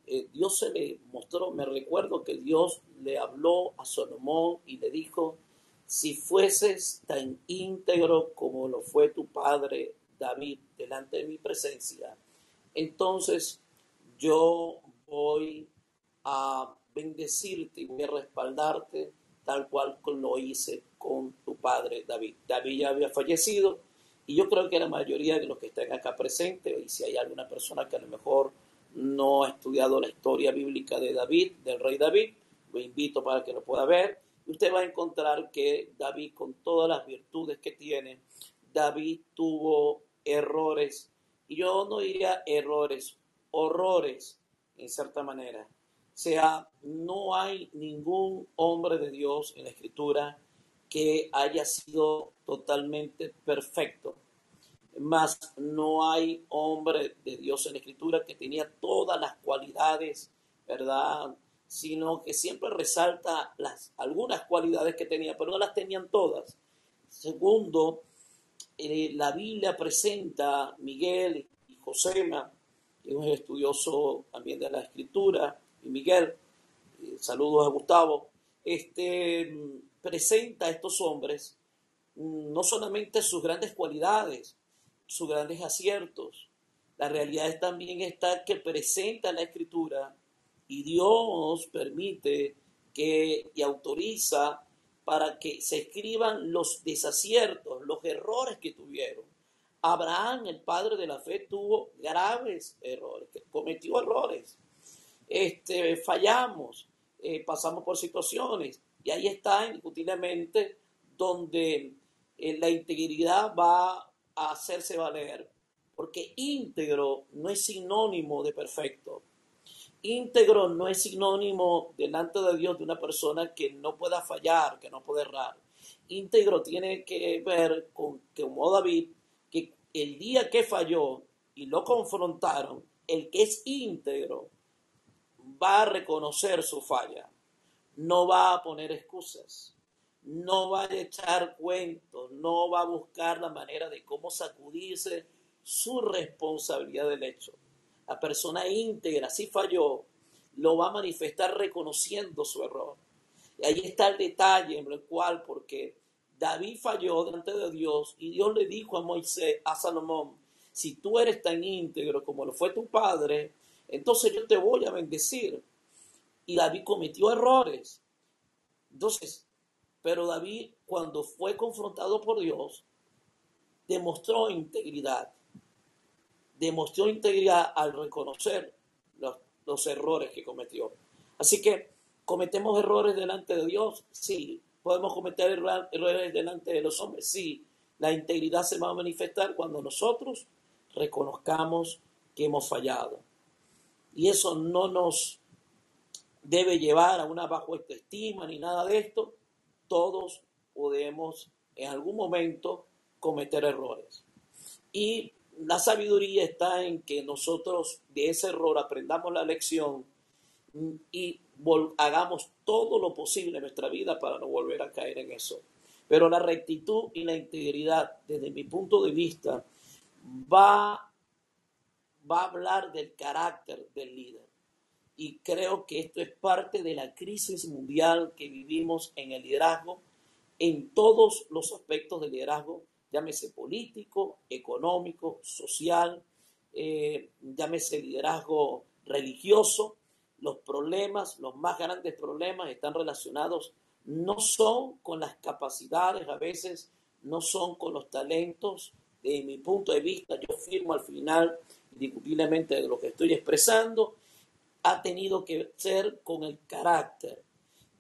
eh, Dios se le mostró, me recuerdo que Dios le habló a Salomón y le dijo, si fueses tan íntegro como lo fue tu padre David delante de mi presencia, entonces yo voy a bendecirte y voy a respaldarte tal cual lo hice con tu padre David. David ya había fallecido y yo creo que la mayoría de los que están acá presentes, y si hay alguna persona que a lo mejor no ha estudiado la historia bíblica de David, del rey David, lo invito para que lo pueda ver. Usted va a encontrar que David, con todas las virtudes que tiene, David tuvo errores, y yo no diría errores, horrores, en cierta manera. O sea, no hay ningún hombre de Dios en la escritura que haya sido totalmente perfecto. Más no hay hombre de Dios en la escritura que tenía todas las cualidades, ¿verdad? Sino que siempre resalta las, algunas cualidades que tenía, pero no las tenían todas. Segundo, eh, la Biblia presenta Miguel y Josema, que es un estudioso también de la escritura, y Miguel, eh, saludos a Gustavo, este, presenta a estos hombres mm, no solamente sus grandes cualidades, sus grandes aciertos, la realidad también está que presenta la escritura y Dios permite que y autoriza para que se escriban los desaciertos, los errores que tuvieron. Abraham, el padre de la fe, tuvo graves errores, cometió errores. Este, fallamos, eh, pasamos por situaciones. Y ahí está indiscutiblemente donde eh, la integridad va a hacerse valer. Porque íntegro no es sinónimo de perfecto. Íntegro no es sinónimo delante de Dios de una persona que no pueda fallar, que no puede errar. Íntegro tiene que ver con que, como David, que el día que falló y lo confrontaron, el que es íntegro va a reconocer su falla, no va a poner excusas, no va a echar cuentos, no va a buscar la manera de cómo sacudirse su responsabilidad del hecho. La persona íntegra, si falló, lo va a manifestar reconociendo su error. Y ahí está el detalle en el cual, porque David falló delante de Dios y Dios le dijo a Moisés, a Salomón, si tú eres tan íntegro como lo fue tu padre, entonces yo te voy a bendecir. Y David cometió errores. Entonces, pero David cuando fue confrontado por Dios, demostró integridad demostró integridad al reconocer los, errores que cometió. Así que, ¿cometemos errores delante de Dios? Sí. ¿Podemos cometer errores delante de los hombres? Sí. La integridad se va a manifestar cuando nosotros reconozcamos que hemos fallado. Y eso no nos debe llevar a una bajo autoestima ni nada de esto. Todos podemos en algún momento cometer errores. Y la sabiduría está en que nosotros de ese error aprendamos la lección y hagamos todo lo posible en nuestra vida para no volver a caer en eso. Pero la rectitud y la integridad, desde mi punto de vista, va, va a hablar del carácter del líder. Y creo que esto es parte de la crisis mundial que vivimos en el liderazgo, en todos los aspectos del liderazgo, llámese político, económico, social, eh, llámese liderazgo religioso, los problemas, los más grandes problemas están relacionados, no son con las capacidades a veces, no son con los talentos de mi punto de vista, yo firmo al final, indiscutiblemente de lo que estoy expresando, ha tenido que ser con el carácter.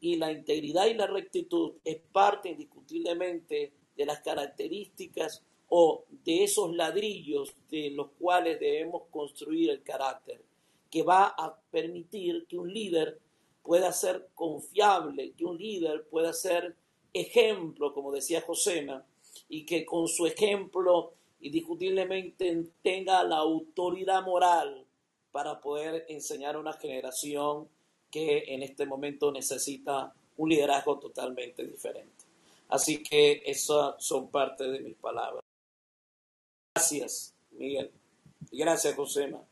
Y la integridad y la rectitud es parte indiscutiblemente de las características o de esos ladrillos de los cuales debemos construir el carácter, que va a permitir que un líder pueda ser confiable, que un líder pueda ser ejemplo, como decía Josema, y que con su ejemplo indiscutiblemente tenga la autoridad moral para poder enseñar a una generación que en este momento necesita un liderazgo totalmente diferente. Así que esas son parte de mis palabras. Gracias, Miguel. Y gracias, Josema.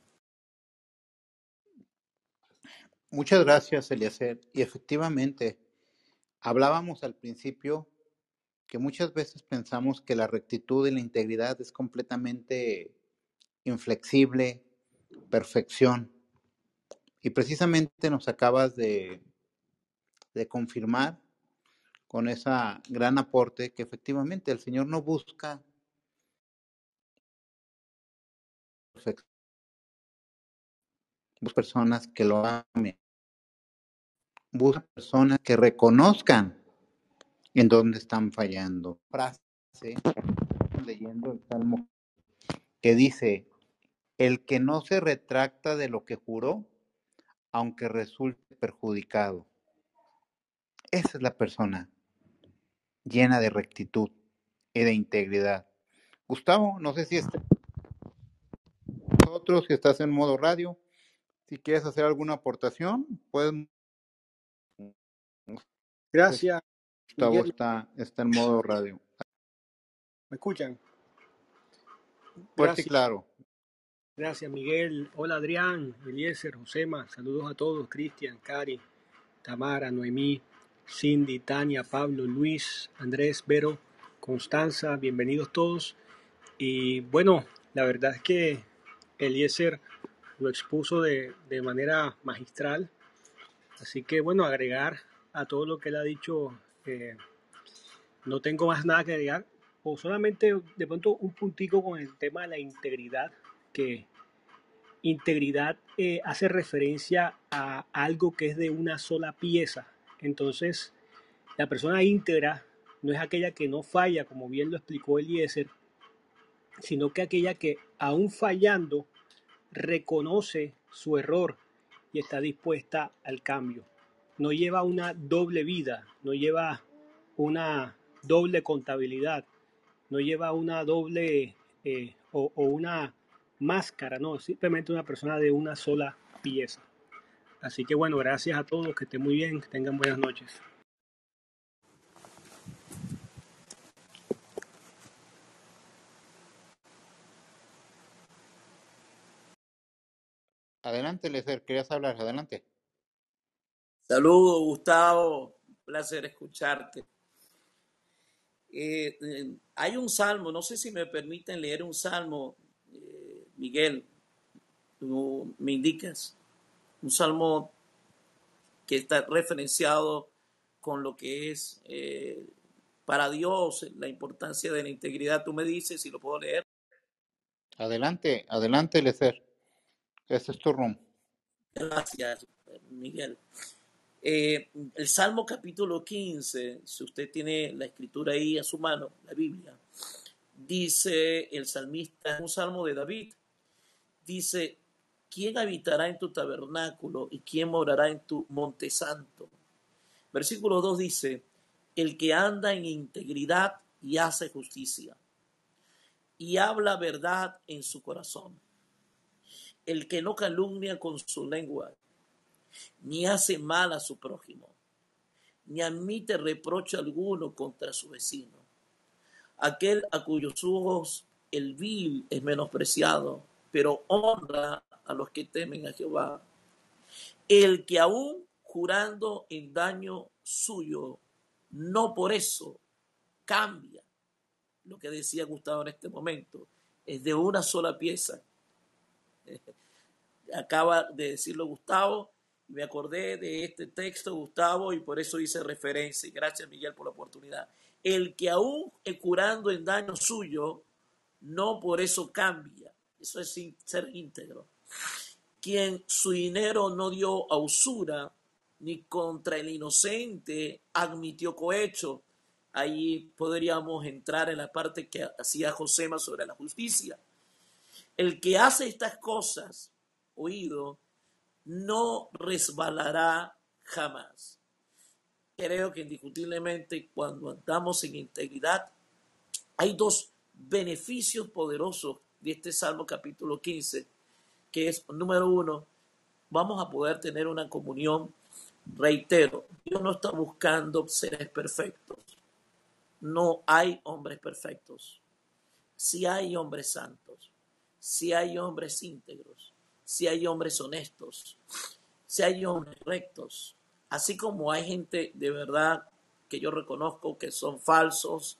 Muchas gracias, Eliezer. Y efectivamente, hablábamos al principio que muchas veces pensamos que la rectitud y la integridad es completamente inflexible, perfección. Y precisamente nos acabas de, de confirmar con esa gran aporte que efectivamente el Señor no busca personas que lo amen, busca personas que reconozcan en dónde están fallando. Frase leyendo el Salmo que dice, el que no se retracta de lo que juró, aunque resulte perjudicado. Esa es la persona llena de rectitud y de integridad. Gustavo, no sé si está nosotros, si estás en modo radio, si quieres hacer alguna aportación, puedes. Gracias, Gustavo Miguel. está, está en modo radio. ¿Me escuchan? Fuerte y claro. gracias, Miguel. Hola, Adrián, Eliezer, Josema. Saludos a todos. Cristian, Cari, Tamara, Noemí, Cindy, Tania, Pablo, Luis, Andrés, Vero, Constanza. Bienvenidos todos. Y bueno, la verdad es que Eliezer lo expuso de, de manera magistral. Así que bueno, agregar a todo lo que él ha dicho, eh, no tengo más nada que agregar. O solamente de pronto un puntico con el tema de la integridad, que integridad eh, hace referencia a algo que es de una sola pieza. Entonces, la persona íntegra no es aquella que no falla, como bien lo explicó Eliezer, sino que aquella que aún fallando reconoce su error y está dispuesta al cambio. No lleva una doble vida, no lleva una doble contabilidad, no lleva una doble eh, o, una máscara, no, simplemente una persona de una sola pieza. Así que bueno, gracias a todos, que estén muy bien, que tengan buenas noches. Adelante, Lecer, querías hablar, adelante. Saludos, Gustavo. Un placer escucharte. Eh, eh, hay un salmo, no sé si me permiten leer un salmo, eh, Miguel, tú me indicas, un salmo que está referenciado con lo que es eh, para Dios la importancia de la integridad. Tú me dices si lo puedo leer. Adelante, adelante, Lecer. Este es tu room. Gracias, Miguel. Eh, el Salmo capítulo 15, si usted tiene la escritura ahí a su mano, la Biblia, dice el salmista, un salmo de David, dice, ¿quién habitará en tu tabernáculo y quién morará en tu monte santo? Versículo 2 dice, el que anda en integridad y hace justicia y habla verdad en su corazón, el que no calumnia con su lengua, ni hace mal a su prójimo, ni admite reproche alguno contra su vecino. Aquel a cuyos ojos el vil es menospreciado, pero honra a los que temen a Jehová. El que aún jurando en daño suyo, no por eso cambia. Lo que decía Gustavo en este momento, es de una sola pieza. Acaba de decirlo Gustavo, me acordé de este texto, Gustavo, y por eso hice referencia. Y gracias, Miguel, por la oportunidad. El que aún curando en daño suyo, no por eso cambia. Eso es ser íntegro. Quien su dinero no dio a usura, ni contra el inocente admitió cohecho. Ahí podríamos entrar en la parte que hacía Josema sobre la justicia. El que hace estas cosas, oído, no resbalará jamás. Creo que indiscutiblemente cuando andamos en integridad, hay dos beneficios poderosos de este Salmo capítulo 15, es, número uno, vamos a poder tener una comunión. Reitero, Dios no está buscando seres perfectos. No hay hombres perfectos. Si hay hombres santos, si hay hombres íntegros, si hay hombres honestos, si hay hombres rectos, así como hay gente de verdad que yo reconozco que son falsos,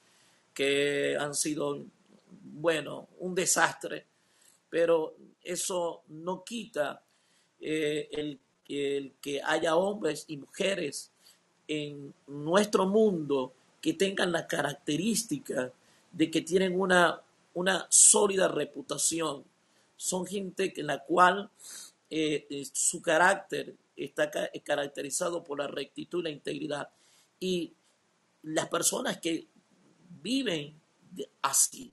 que han sido, bueno, un desastre, pero eso no quita eh, el, que haya hombres y mujeres en nuestro mundo que tengan la característica de que tienen una, una sólida reputación. Son gente en la cual eh, eh, su carácter está ca- caracterizado por la rectitud y la integridad. Y las personas que viven así,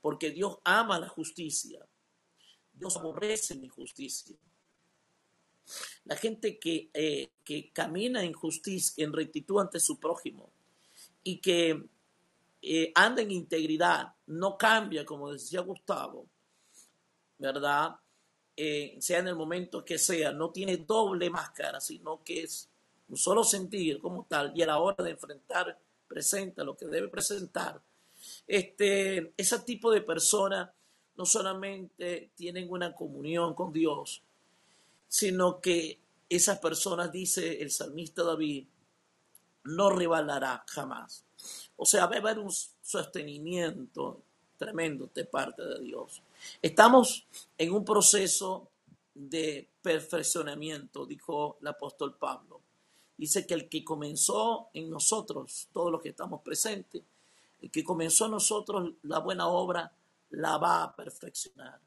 porque Dios ama la justicia, Dios aborrece la injusticia. La gente que, eh, que camina en justicia, en rectitud ante su prójimo y que eh, anda en integridad, no cambia, como decía Gustavo, ¿verdad? Eh, sea en el momento que sea, no tiene doble máscara, sino que es un solo sentido como tal, y a la hora de enfrentar, presenta lo que debe presentar. Este, ese tipo de personas no solamente tienen una comunión con Dios, sino que esas personas, dice el salmista David, no rebalará jamás. O sea, va a haber un sostenimiento tremendo de parte de Dios. Estamos en un proceso de perfeccionamiento, dijo el apóstol Pablo. Dice que el que comenzó en nosotros, todos los que estamos presentes, el que comenzó en nosotros la buena obra, la va a perfeccionar.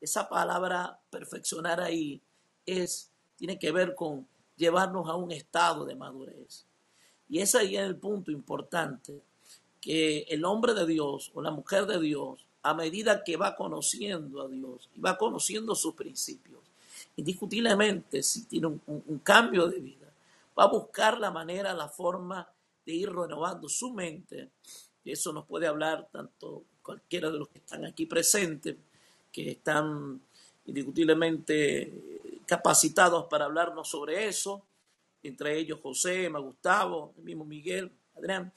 Esa palabra perfeccionar ahí es, tiene que ver con llevarnos a un estado de madurez. Y ese ahí es el punto importante, que el hombre de Dios o la mujer de Dios, a medida que va conociendo a Dios y va conociendo sus principios, indiscutiblemente si tiene un, un- cambio de vida, va a buscar la manera, la forma de ir renovando su mente. Y eso nos puede hablar tanto cualquiera de los que están aquí presentes, que están indiscutiblemente capacitados para hablarnos sobre eso, entre ellos José, Ma Gustavo, el mismo Miguel, Adrián,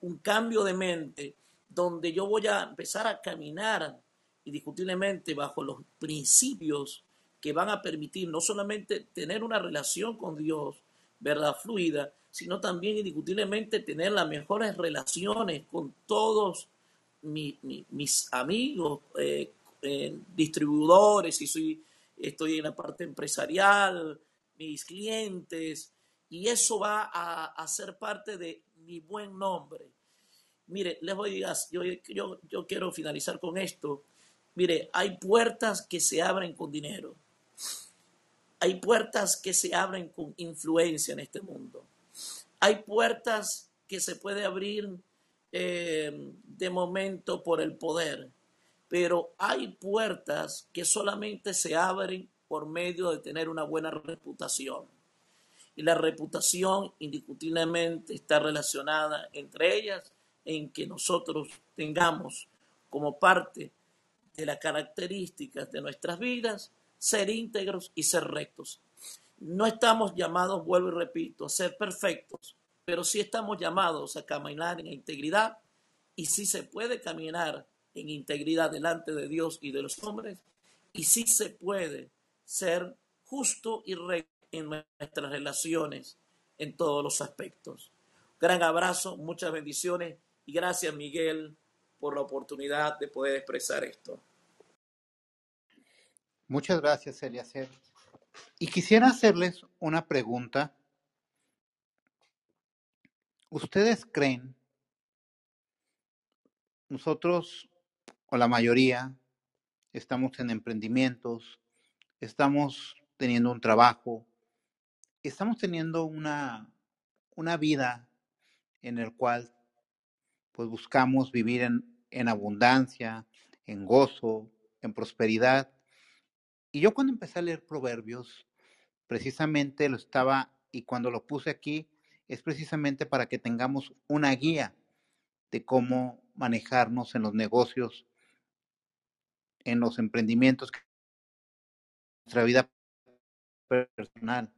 un cambio de mente donde yo voy a empezar a caminar indiscutiblemente bajo los principios que van a permitir no solamente tener una relación con Dios, ¿verdad? Fluida, sino también indiscutiblemente tener las mejores relaciones con todos mi- mi- mis amigos, eh, eh, distribuidores, si soy, estoy en la parte empresarial, mis clientes, y eso va a, ser parte de mi buen nombre. Mire, les voy a decir, yo, yo, yo quiero finalizar con esto. Mire, hay puertas que se abren con dinero. Hay puertas que se abren con influencia en este mundo. Hay puertas que se puede abrir eh, de momento por el poder, pero hay puertas que solamente se abren por medio de tener una buena reputación. Y la reputación indiscutiblemente está relacionada entre ellas en que nosotros tengamos como parte de las características de nuestras vidas ser íntegros y ser rectos. No estamos llamados, vuelvo y repito, a ser perfectos, pero sí estamos llamados a caminar en integridad y sí se puede caminar en integridad delante de Dios y de los hombres y sí se puede ser justo y recto en nuestras relaciones en todos los aspectos. Gran abrazo, muchas bendiciones y gracias Miguel por la oportunidad de poder expresar esto. Muchas gracias, Eliezer. Y quisiera hacerles una pregunta. ¿Ustedes creen, nosotros o la mayoría, estamos en emprendimientos, estamos teniendo un trabajo, estamos teniendo una, una vida en el cual pues buscamos vivir en, en abundancia, en gozo, en prosperidad. Y yo cuando empecé a leer Proverbios, precisamente lo estaba, y cuando lo puse aquí, es precisamente para que tengamos una guía de cómo manejarnos en los negocios, en los emprendimientos, en nuestra vida personal.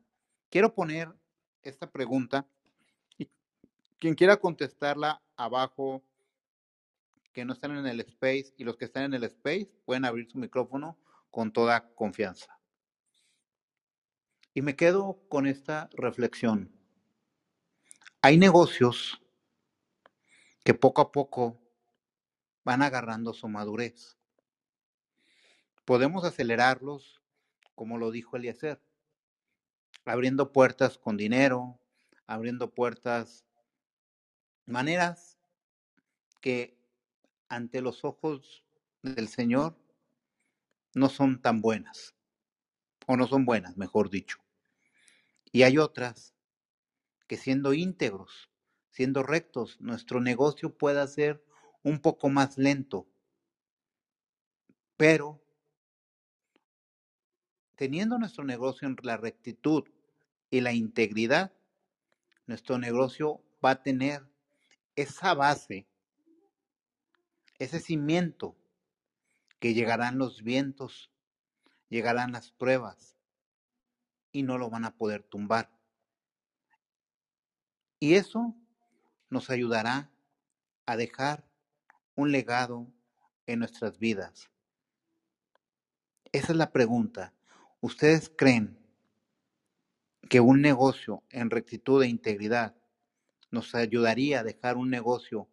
Quiero poner esta pregunta y quien quiera contestarla abajo, que no están en el space y los que están en el space pueden abrir su micrófono con toda confianza. Y me quedo con esta reflexión. Hay negocios que poco a poco van agarrando su madurez. Podemos acelerarlos, como lo dijo Eliezer, abriendo puertas con dinero, abriendo puertas, maneras que ante los ojos del Señor no son tan buenas, o no son buenas, mejor dicho. Y hay otras que siendo íntegros, siendo rectos, nuestro negocio pueda ser un poco más lento, pero teniendo nuestro negocio en la rectitud y la integridad, nuestro negocio va a tener esa base, ese cimiento, que llegarán los vientos, llegarán las pruebas y no lo van a poder tumbar. Y eso nos ayudará a dejar un legado en nuestras vidas. Esa es la pregunta. ¿Ustedes creen que un negocio en rectitud e integridad nos ayudaría a dejar un negocio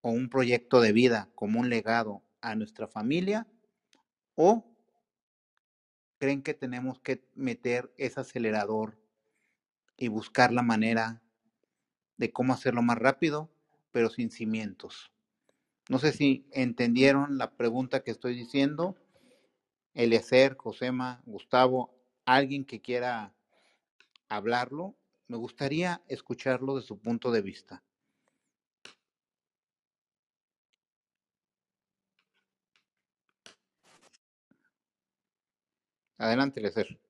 o un proyecto de vida como un legado a nuestra familia? ¿O creen que tenemos que meter ese acelerador y buscar la manera de cómo hacerlo más rápido, pero sin cimientos? No sé si entendieron la pregunta que estoy diciendo. Eliezer, Josema, Gustavo, alguien que quiera hablarlo, me gustaría escucharlo de su punto de vista. Adelante, Eliezer.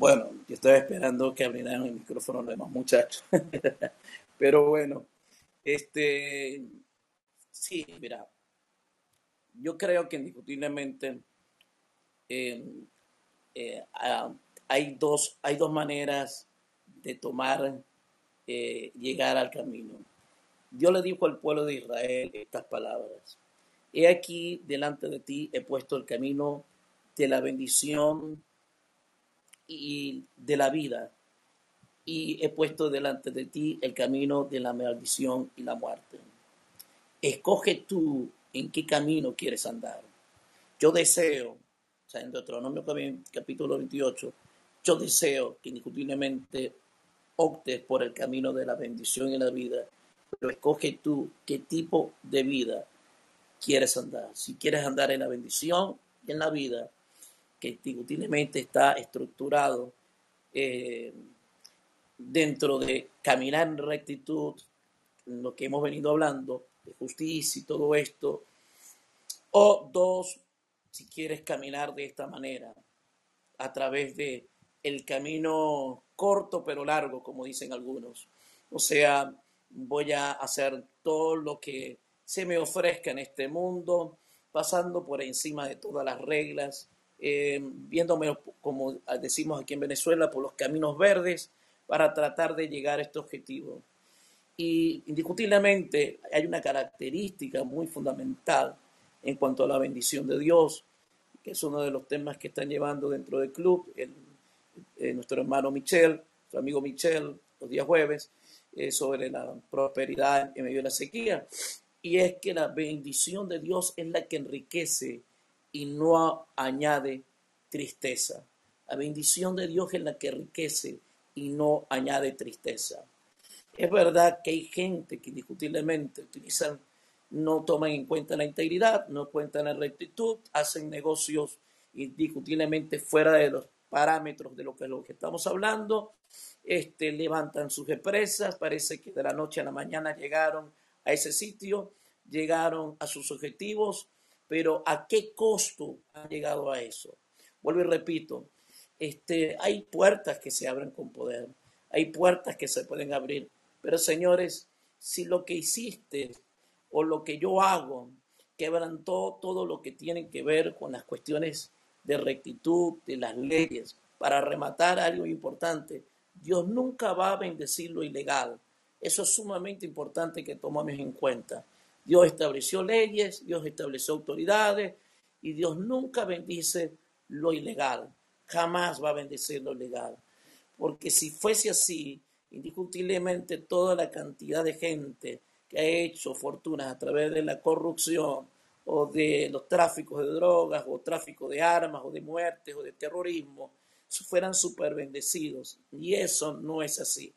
Bueno, yo estaba esperando que abrieran el micrófono los demás muchachos. Pero bueno, este, sí, mira, yo creo que indiscutiblemente eh, eh, hay, dos, hay dos maneras de tomar, eh, llegar al camino. Dios le dijo al pueblo de Israel estas palabras. He aquí delante de ti he puesto el camino de la bendición y de la vida, y he puesto delante de ti el camino de la maldición y la muerte. Escoge tú en qué camino quieres andar. Yo deseo, o sea, en Deuteronomio capítulo 28, yo deseo que indiscutiblemente optes por el camino de la bendición y la vida, pero escoge tú qué tipo de vida quieres andar. Si quieres andar en la bendición y en la vida, que indiscutiblemente está estructurado eh, dentro de caminar en rectitud, lo que hemos venido hablando, de justicia y todo esto. O dos, si quieres caminar de esta manera, a través de el camino corto pero largo, como dicen algunos. O sea, voy a hacer todo lo que se me ofrezca en este mundo, pasando por encima de todas las reglas, eh, viéndome, como decimos aquí en Venezuela, por los caminos verdes para tratar de llegar a este objetivo. Y indiscutiblemente hay una característica muy fundamental en cuanto a la bendición de Dios, que es uno de los temas que están llevando dentro del club eh, nuestro hermano Michel, su amigo Michel, los días jueves, eh, sobre la prosperidad en medio de la sequía. Y es que la bendición de Dios es la que enriquece y no añade tristeza. La bendición de Dios es la que enriquece y no añade tristeza. Es verdad que hay gente que indiscutiblemente utilizan no toman en cuenta la integridad, no cuentan la rectitud, hacen negocios indiscutiblemente fuera de los parámetros de lo que, lo que estamos hablando, este, levantan sus empresas, parece que de la noche a la mañana llegaron a ese sitio, llegaron a sus objetivos, pero ¿a qué costo han llegado a eso? Vuelvo y repito, este, hay puertas que se abren con poder, hay puertas que se pueden abrir, pero señores, si lo que hiciste o lo que yo hago quebrantó todo lo que tiene que ver con las cuestiones de rectitud, de las leyes, para rematar algo importante, Dios nunca va a bendecir lo ilegal. Eso es sumamente importante que tomemos en cuenta. Dios estableció leyes, Dios estableció autoridades y Dios nunca bendice lo ilegal. Jamás va a bendecir lo legal. Porque si fuese así, indiscutiblemente toda la cantidad de gente que ha hecho fortunas a través de la corrupción o de los tráficos de drogas o tráfico de armas o de muertes o de terrorismo, fueran súper bendecidos. Y eso no es así.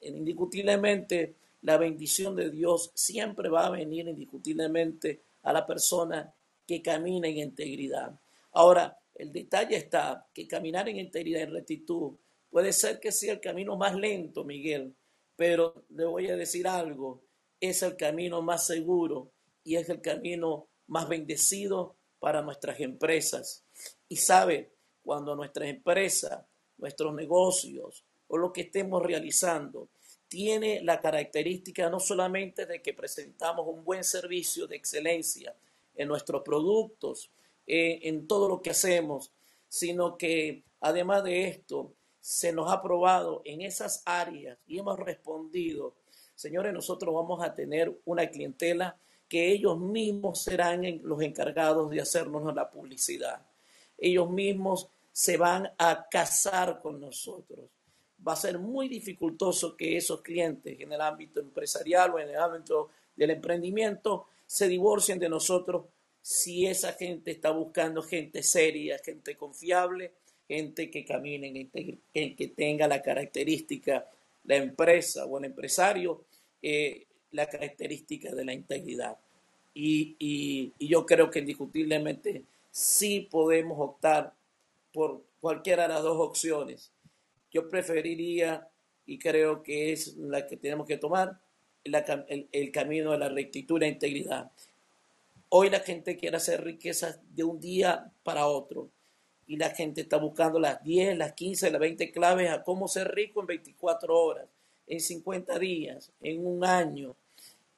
Indiscutiblemente, la bendición de Dios siempre va a venir indiscutiblemente a la persona que camina en integridad. Ahora, el detalle está que caminar en integridad y rectitud puede ser que sea el camino más lento, Miguel, pero le voy a decir algo, es el camino más seguro y es el camino más bendecido para nuestras empresas. Y sabe, cuando nuestras empresas, nuestros negocios o lo que estemos realizando tiene la característica no solamente de que presentamos un buen servicio de excelencia en nuestros productos, eh, en todo lo que hacemos, sino que además de esto, se nos ha probado en esas áreas y hemos respondido. Señores, nosotros vamos a tener una clientela que ellos mismos serán los encargados de hacernos la publicidad. Ellos mismos se van a casar con nosotros va a ser muy dificultoso que esos clientes en el ámbito empresarial o en el ámbito del emprendimiento se divorcien de nosotros si esa gente está buscando gente seria, gente confiable, gente que camine, que tenga la característica, la empresa o el empresario, eh, la característica de la integridad. Y, y yo creo que indiscutiblemente sí podemos optar por cualquiera de las dos opciones yo preferiría, y creo que es la que tenemos que tomar, el, camino de la rectitud la integridad. Hoy la gente quiere hacer riquezas de un día para otro. Y la gente está buscando las 10, las 15, las 20 claves a cómo ser rico en 24 horas, en 50 días, en un año.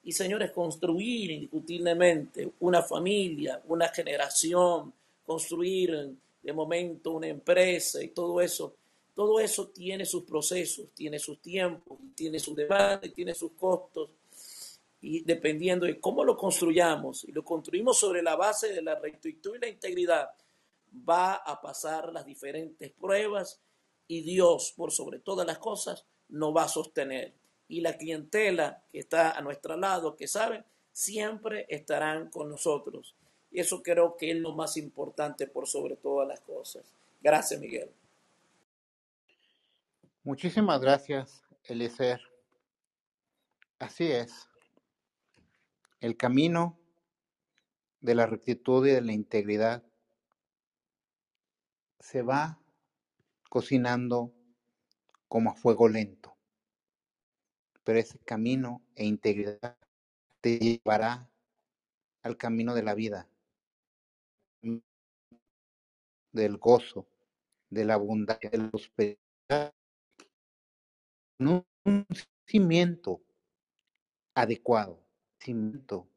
Y señores, construir indiscutiblemente una familia, una generación, construir de momento una empresa y todo eso todo eso tiene sus procesos, tiene sus tiempos, tiene sus demandas, tiene sus costos. Y dependiendo de cómo lo construyamos, y lo construimos sobre la base de la rectitud y la integridad, va a pasar las diferentes pruebas y Dios, por sobre todas las cosas, nos va a sostener. Y la clientela que está a nuestro lado, que saben, siempre estarán con nosotros. Y eso creo que es lo más importante por sobre todas las cosas. Gracias, Miguel. Muchísimas gracias, Eliezer. Así es. El camino de la rectitud y de la integridad se va cocinando como a fuego lento. Pero ese camino e integridad te llevará al camino de la vida, del gozo, de la abundancia, de la prosperidad un cimiento adecuado, cimiento.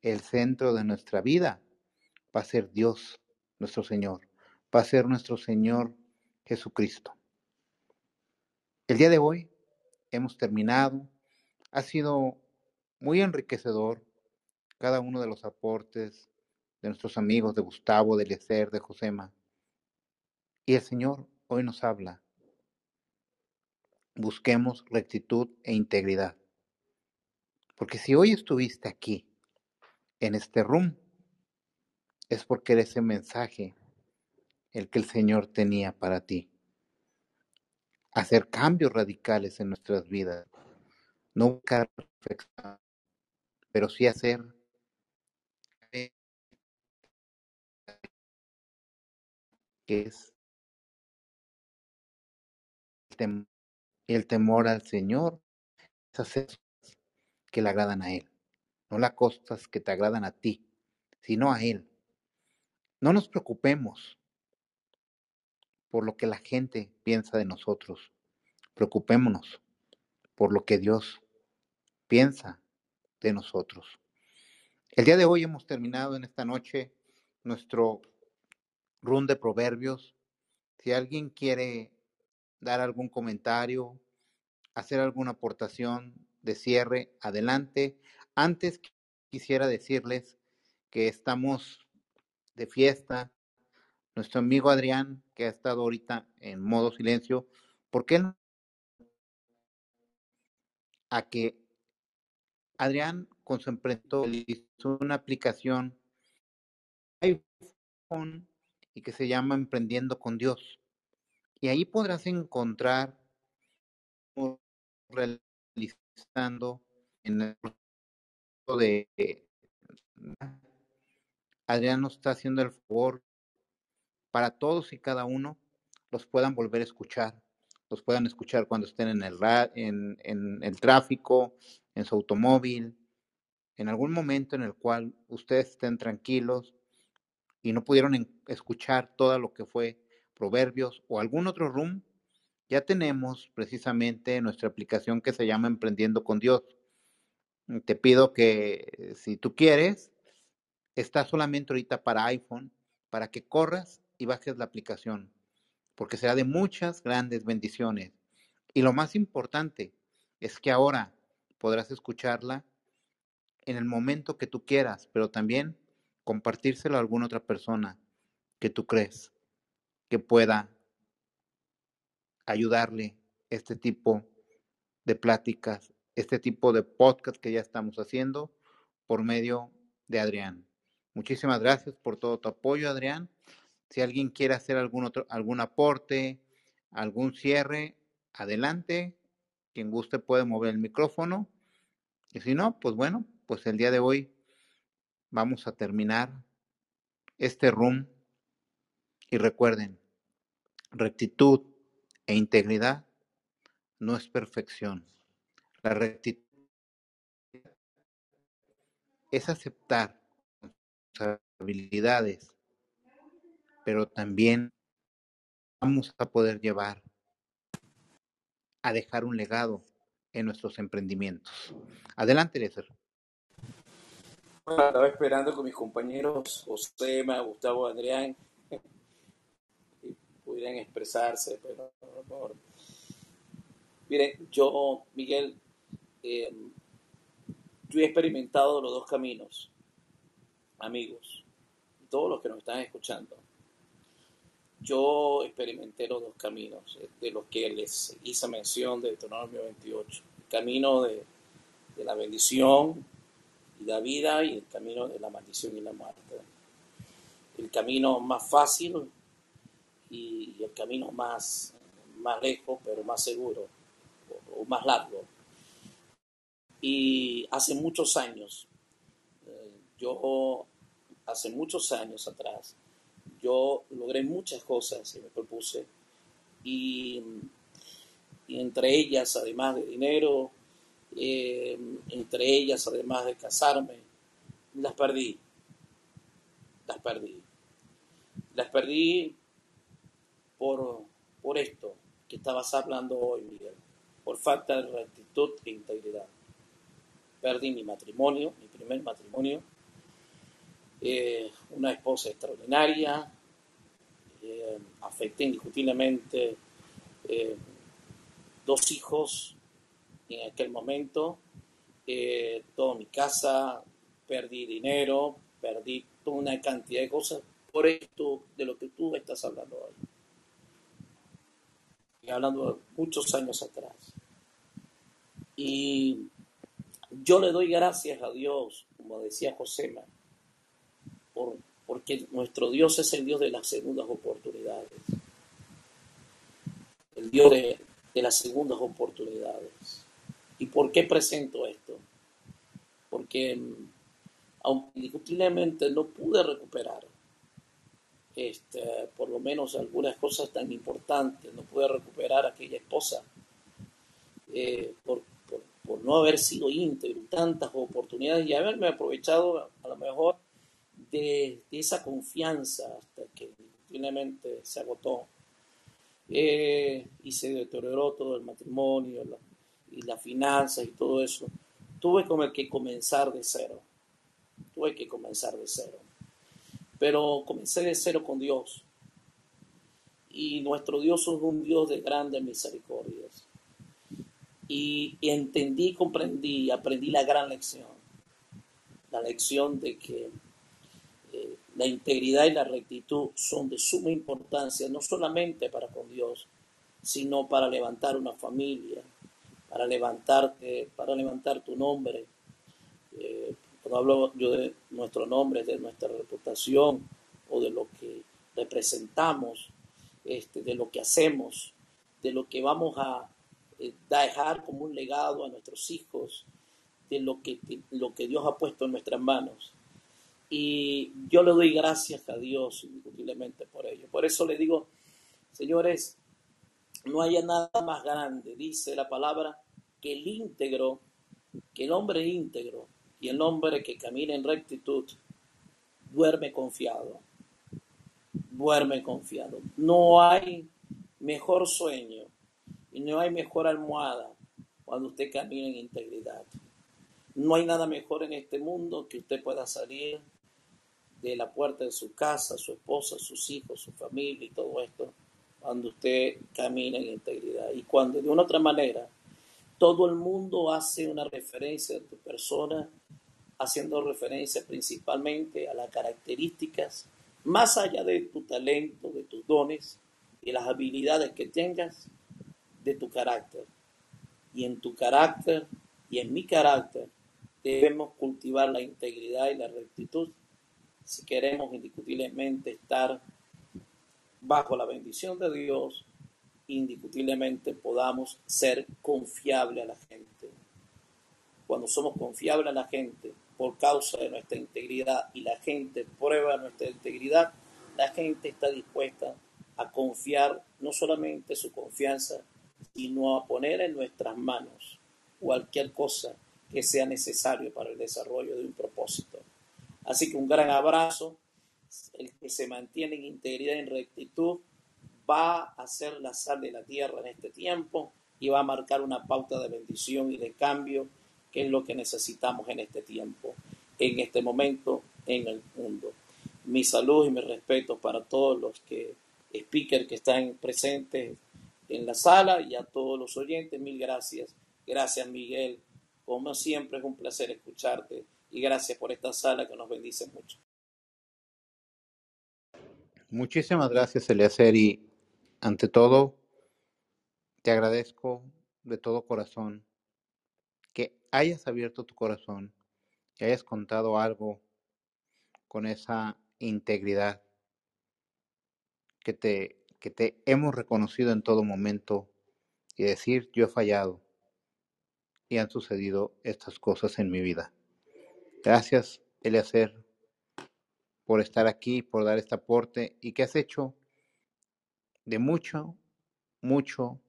El centro de nuestra vida va a ser Dios, nuestro Señor, va a ser nuestro Señor Jesucristo. El día de hoy hemos terminado. Ha sido muy enriquecedor cada uno de los aportes de nuestros amigos de Gustavo, de Eliezer, de Josema. Y el Señor hoy nos habla busquemos rectitud e integridad. Porque si hoy estuviste aquí, en este room, es porque era ese mensaje el que el Señor tenía para ti. Hacer cambios radicales en nuestras vidas. No buscar perfección, pero sí hacer que es el temor, el temor al Señor, es hacer cosas que le agradan a Él, no las cosas que te agradan a ti, sino a Él. No nos preocupemos por lo que la gente piensa de nosotros, preocupémonos por lo que Dios piensa de nosotros. El día de hoy hemos terminado en esta noche nuestro run de proverbios. Si alguien quiere dar algún comentario, hacer alguna aportación de cierre, adelante. Antes quisiera decirles que estamos de fiesta. Nuestro amigo Adrián, que ha estado ahorita en modo silencio, porque él a que Adrián con su emprendimiento hizo una aplicación iPhone y que se llama Emprendiendo con Dios. Y ahí podrás encontrar realizando en el de Adrián nos está haciendo el favor para todos y cada uno los puedan volver a escuchar, los puedan escuchar cuando estén en el en, en el tráfico, en su automóvil, en algún momento en el cual ustedes estén tranquilos y no pudieron escuchar todo lo que fue Proverbios o algún otro room, ya tenemos precisamente nuestra aplicación que se llama Emprendiendo con Dios. Te pido que si tú quieres, está solamente ahorita para iPhone, para que corras y bajes la aplicación, porque será de muchas grandes bendiciones. Y lo más importante es que ahora podrás escucharla en el momento que tú quieras, pero también compartírselo a alguna otra persona que tú crees que pueda ayudarle este tipo de pláticas, este tipo de podcast que ya estamos haciendo por medio de Adrián. Muchísimas gracias por todo tu apoyo, Adrián. Si alguien quiere hacer algún otro algún aporte, algún cierre, adelante. Quien guste puede mover el micrófono. Y si no, pues bueno, pues el día de hoy vamos a terminar este room. Y recuerden, rectitud e integridad no es perfección. La rectitud es aceptar habilidades, pero también vamos a poder llevar a dejar un legado en nuestros emprendimientos. Adelante. Bueno, estaba esperando con mis compañeros José, Gustavo, Adrián, pudieran expresarse, pero por Miren, yo, Miguel, eh, yo he experimentado los dos caminos, amigos, todos los que nos están escuchando. Yo experimenté los dos caminos, eh, de los que les hice mención de Deuteronomio 28. El camino de, de la bendición y la vida y el camino de la maldición y la muerte. El camino más fácil y el camino más, más lejos, pero más seguro o más largo. Y hace muchos años, eh, yo, hace muchos años atrás, yo logré muchas cosas que me propuse y, y entre ellas, además de dinero, eh, entre ellas, además de casarme, las perdí. Las perdí. Las perdí por, por esto que estabas hablando hoy, Miguel. Por falta de rectitud e integridad. Perdí mi matrimonio, mi primer matrimonio, eh, una esposa extraordinaria, eh, afecté indiscutiblemente eh, dos hijos en aquel momento, eh, toda mi casa, perdí dinero, perdí toda una cantidad de cosas. Por esto de lo que tú estás hablando hoy. Hablando muchos años atrás. Y yo le doy gracias a Dios, como decía Josema, por, porque nuestro Dios es el Dios de las segundas oportunidades. El Dios de, de, las segundas oportunidades. ¿Y por qué presento esto? porque mm, aunque indiscutiblemente no pude recuperar este, por lo menos algunas cosas tan importantes, no pude recuperar a aquella esposa eh, por, no haber sido íntegro, tantas oportunidades y haberme aprovechado a lo mejor de, esa confianza hasta que indiscutiblemente se agotó eh, y se deterioró todo el matrimonio y las finanzas y todo eso. Tuve como que comenzar de cero, tuve que comenzar de cero, pero comencé de cero con Dios y nuestro Dios es un Dios de grandes misericordias. Y, entendí, comprendí, aprendí la gran lección, la lección de que eh, la integridad y la rectitud son de suma importancia, no solamente para con Dios, sino para levantar una familia, para levantarte, para levantar tu nombre. Eh, cuando hablo yo de nuestro nombre, de nuestra reputación o de lo que representamos, este, de lo que hacemos, de lo que vamos a eh, dejar como un legado a nuestros hijos, de lo que, lo que Dios ha puesto en nuestras manos. Y yo le doy gracias a Dios indiscutiblemente por ello. Por eso le digo, señores, no haya nada más grande, dice la palabra, que el íntegro, que el hombre íntegro y el hombre que camina en rectitud duerme confiado, duerme confiado. No hay mejor sueño y no hay mejor almohada cuando usted camina en integridad. No hay nada mejor en este mundo que usted pueda salir de la puerta de su casa, su esposa, sus hijos, su familia y todo esto, cuando usted camina en integridad. Y cuando de una otra manera todo el mundo hace una referencia de tu persona, haciendo referencia principalmente a las características, más allá de tu talento, de tus dones y las habilidades que tengas, de tu carácter. Y en tu carácter y en mi carácter debemos cultivar la integridad y la rectitud si queremos indiscutiblemente estar bajo la bendición de Dios, indiscutiblemente podamos ser confiables a la gente. Cuando somos confiables a la gente por causa de nuestra integridad y la gente prueba nuestra integridad, la gente está dispuesta a confiar no solamente su confianza, sino a poner en nuestras manos cualquier cosa que sea necesario para el desarrollo de un propósito. Así que un gran abrazo. El que se mantiene en integridad y en rectitud va a ser la sal de la tierra en este tiempo y va a marcar una pauta de bendición y de cambio, que es lo que necesitamos en este tiempo, en este momento en el mundo. Mi salud y mi respeto para todos los que speakers que están presentes en la sala y a todos los oyentes, mil gracias. Gracias Miguel, como siempre es un placer escucharte y gracias por esta sala que nos bendice mucho. Muchísimas gracias, Eliezer, y ante todo, te agradezco de todo corazón que hayas abierto tu corazón, que hayas contado algo con esa integridad que te, que te hemos reconocido en todo momento y decir, yo he fallado y han sucedido estas cosas en mi vida. Gracias, Eliezer, por estar aquí, por dar este aporte y que has hecho de mucho, mucho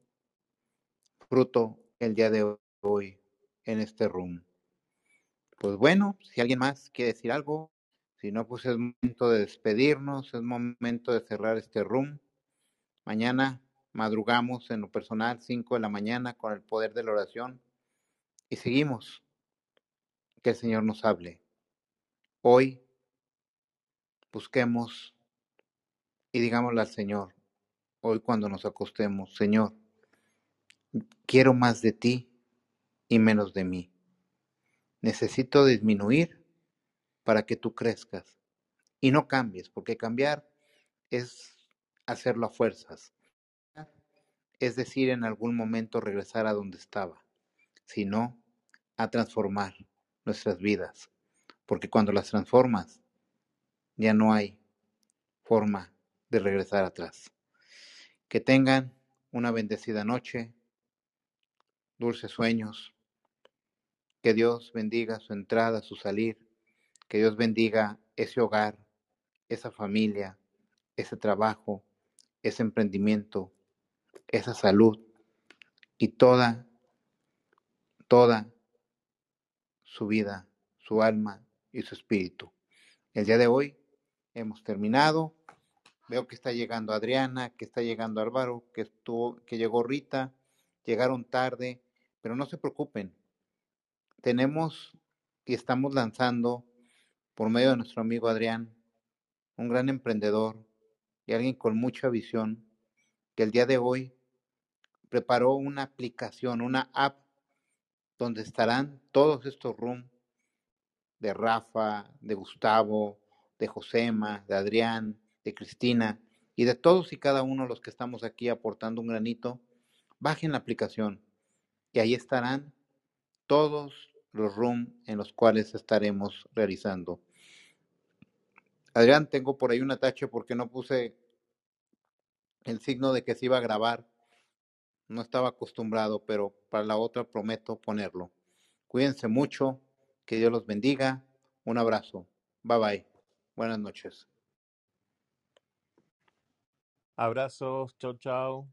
fruto el día de hoy en este room. Pues bueno, si alguien más quiere decir algo, si no, pues es momento de despedirnos, es momento de cerrar este room. Mañana madrugamos en lo personal, 5 de la mañana, con el poder de la oración y seguimos. Que el Señor nos hable. Hoy busquemos y digámosle al Señor, hoy cuando nos acostemos, Señor, quiero más de ti y menos de mí. Necesito disminuir para que tú crezcas y no cambies, porque cambiar es hacerlo a fuerzas. Es decir, en algún momento regresar a donde estaba, sino a transformar nuestras vidas, porque cuando las transformas, ya no hay forma de regresar atrás. Que tengan una bendecida noche, dulces sueños Que Dios bendiga su entrada, su salir. Que Dios bendiga ese hogar, esa familia, ese trabajo, ese emprendimiento, esa salud y toda, toda su vida, su alma y su espíritu. El día de hoy hemos terminado. Veo que está llegando Adriana, que está llegando Álvaro, que estuvo, que llegó Rita, llegaron tarde, pero no se preocupen. Tenemos y estamos lanzando por medio de nuestro amigo Adrián, un gran emprendedor y alguien con mucha visión, que el día de hoy preparó una aplicación, una app donde estarán todos estos rooms de Rafa, de Gustavo, de Josema, de Adrián, de Cristina y de todos y cada uno los que estamos aquí aportando un granito, bajen la aplicación y ahí estarán todos los rooms en los cuales estaremos realizando. Adrián, tengo por ahí un atache porque no puse el signo de que se iba a grabar. No estaba acostumbrado, pero para la otra prometo ponerlo. Cuídense mucho, que Dios los bendiga. Un abrazo. Bye bye. Buenas noches. Abrazos, chau, chau.